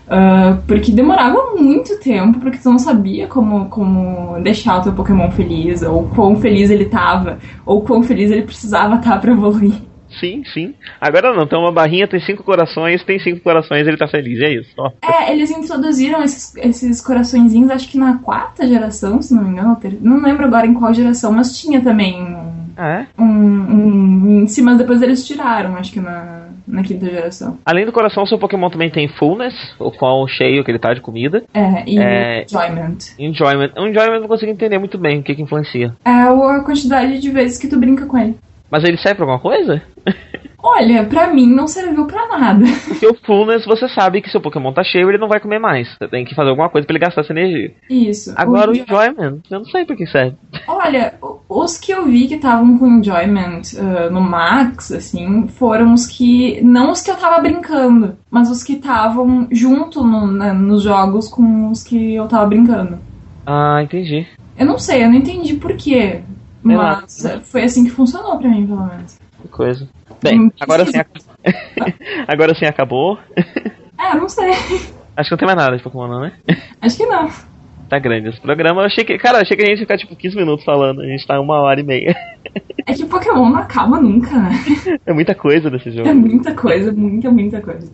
Ah, porque demorava muito tempo, porque tu não sabia como, como deixar o teu Pokémon feliz, ou quão feliz ele tava, ou quão feliz ele precisava estar pra evoluir. Sim, sim. Agora não, tem uma barrinha, tem cinco corações, tem cinco corações, ele tá feliz, é isso. Ó. É, eles introduziram esses, esses coraçõezinhos, acho que na quarta geração, se não me engano, não lembro agora em qual geração, mas tinha também um, Ah, é? um, um em cima, depois eles tiraram, acho que na, na quinta geração. Além do coração, seu Pokémon também tem fullness, o qual cheio que ele tá de comida. É, e É. enjoyment. Enjoyment. O enjoyment eu não consigo entender muito bem o que que influencia. É a quantidade de vezes que tu brinca com ele. Mas ele serve pra alguma coisa? *laughs* Olha, pra mim não serviu pra nada. *laughs* Porque o fullness, você sabe que seu Pokémon tá cheio, ele não vai comer mais. Você tem que fazer alguma coisa pra ele gastar essa energia. Isso. Agora o O- enjoyment, eu não sei pra que serve. Olha, os que eu vi que estavam com enjoyment ah, no max, assim, foram os que. Não os que eu tava brincando, mas os que estavam junto no- na- nos jogos com os que eu tava brincando. Ah, entendi. Eu não sei, eu não entendi por quê. Mas eh, foi assim que funcionou pra mim, pelo menos. Que coisa. Bem, agora sim, *laughs* agora sim acabou. *laughs* É, não sei. Acho que não tem mais nada de Pokémon, não, né? Acho que não. Tá grande esse programa. Eu achei que, cara, achei que a gente ia ficar tipo 15 minutos falando. A gente tá uma hora e meia. É que Pokémon não acaba nunca, né? *laughs* É muita coisa desse jogo. É muita coisa, muita, muita coisa.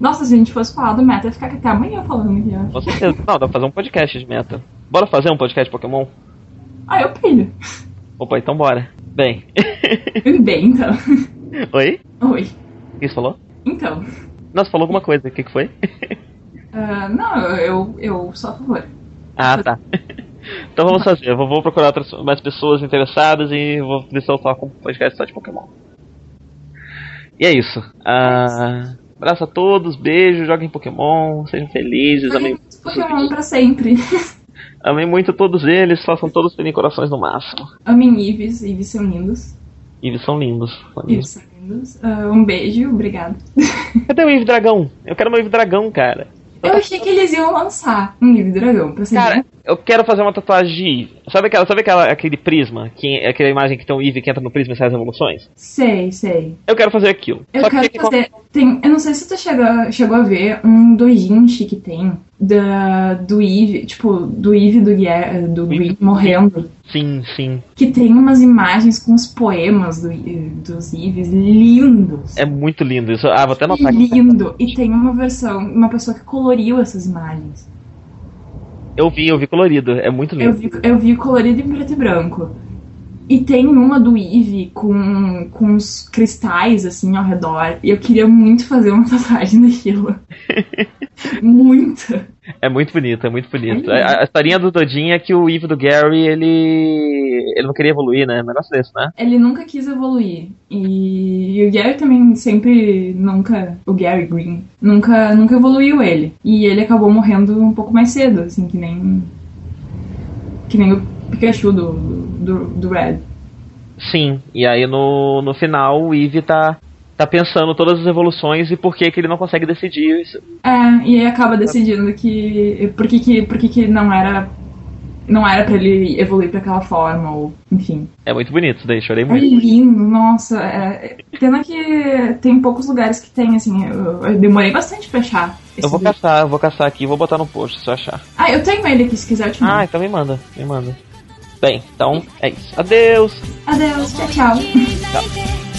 Nossa, se a gente fosse falar do meta, ia ficar até amanhã falando aqui, ó. Com certeza. Não, dá pra fazer um podcast de meta. Bora fazer um podcast de Pokémon? Ah, eu pilho. Opa, então bora. Bem. Bem, então. Oi? Oi. O que você falou? Então. Nossa, falou alguma coisa. O que, que foi? ah, não, eu, eu sou a favor. Ah, tá. Então vamos fazer. Eu vou, vou procurar outras, mais pessoas interessadas e vou ver se eu toco um podcast só de Pokémon. E é isso. Ah, abraço a todos, beijo, joguem Pokémon, sejam felizes, amem, Pokémon pra sempre. Amem muito todos eles, façam todos terem corações no máximo. Amem Ives, Ives são lindos. Eles são lindos. Ives são lindos. Ah, um beijo, obrigado. Cadê o Eve Dragão? Eu quero meu Eve Dragão, cara. Eu achei que eles iam lançar um livro dragão, pra ser Cara, bem. Eu quero fazer uma tatuagem de Eve. Sabe aquela, sabe aquela, aquele prisma? Que, aquela imagem que tem um Eve que entra no prisma e sai as evoluções? Sei, sei. Eu quero fazer aquilo. Eu Só que quero que- fazer. Tem, eu não sei se tu chegou, chegou a ver um dojinshi que tem da, do Eve, tipo, do Eve do, do Green morrendo. Sim, sim. Que tem umas imagens com os poemas do, dos Eves lindos. É muito lindo isso. Ah, vou até anotar aqui. Lindo. E tem uma versão, uma pessoa que coloriu essas imagens. Eu vi, eu vi colorido. É muito Eu lindo. vi, eu vi colorido em preto e branco. E tem uma do Eve com, com uns cristais assim ao redor. E eu queria muito fazer uma *laughs* tatuagem daquilo. *laughs* Muita. É muito bonito, é muito bonito. É. A, a historinha do Dodin é que o Eve do Gary, ele. ele não queria evoluir, né? Um negócio desse, né? Ele nunca quis evoluir. E, e o Gary também sempre nunca. O Gary Green nunca, nunca evoluiu ele. E ele acabou morrendo um pouco mais cedo, assim, que nem. Que nem o Pikachu do, do, do Red. Sim. E aí no, no final o Eve tá. Tá pensando todas as evoluções e por que, que ele não consegue decidir isso. É, e aí acaba decidindo que. Por que, que, por que, que não era. Não era pra ele evoluir pra aquela forma, ou. Enfim. É muito bonito isso daí, chorei É muito. lindo, nossa. É, pena que tem poucos lugares que tem, assim. Eu, eu demorei bastante pra achar. Eu vou livro. caçar, eu vou caçar aqui e vou botar no post se eu achar. Ah, eu tenho ele aqui, se quiser eu te mando. Ah, então me manda, me manda. Bem, então é isso. Adeus! Adeus, tchau, tchau. 泣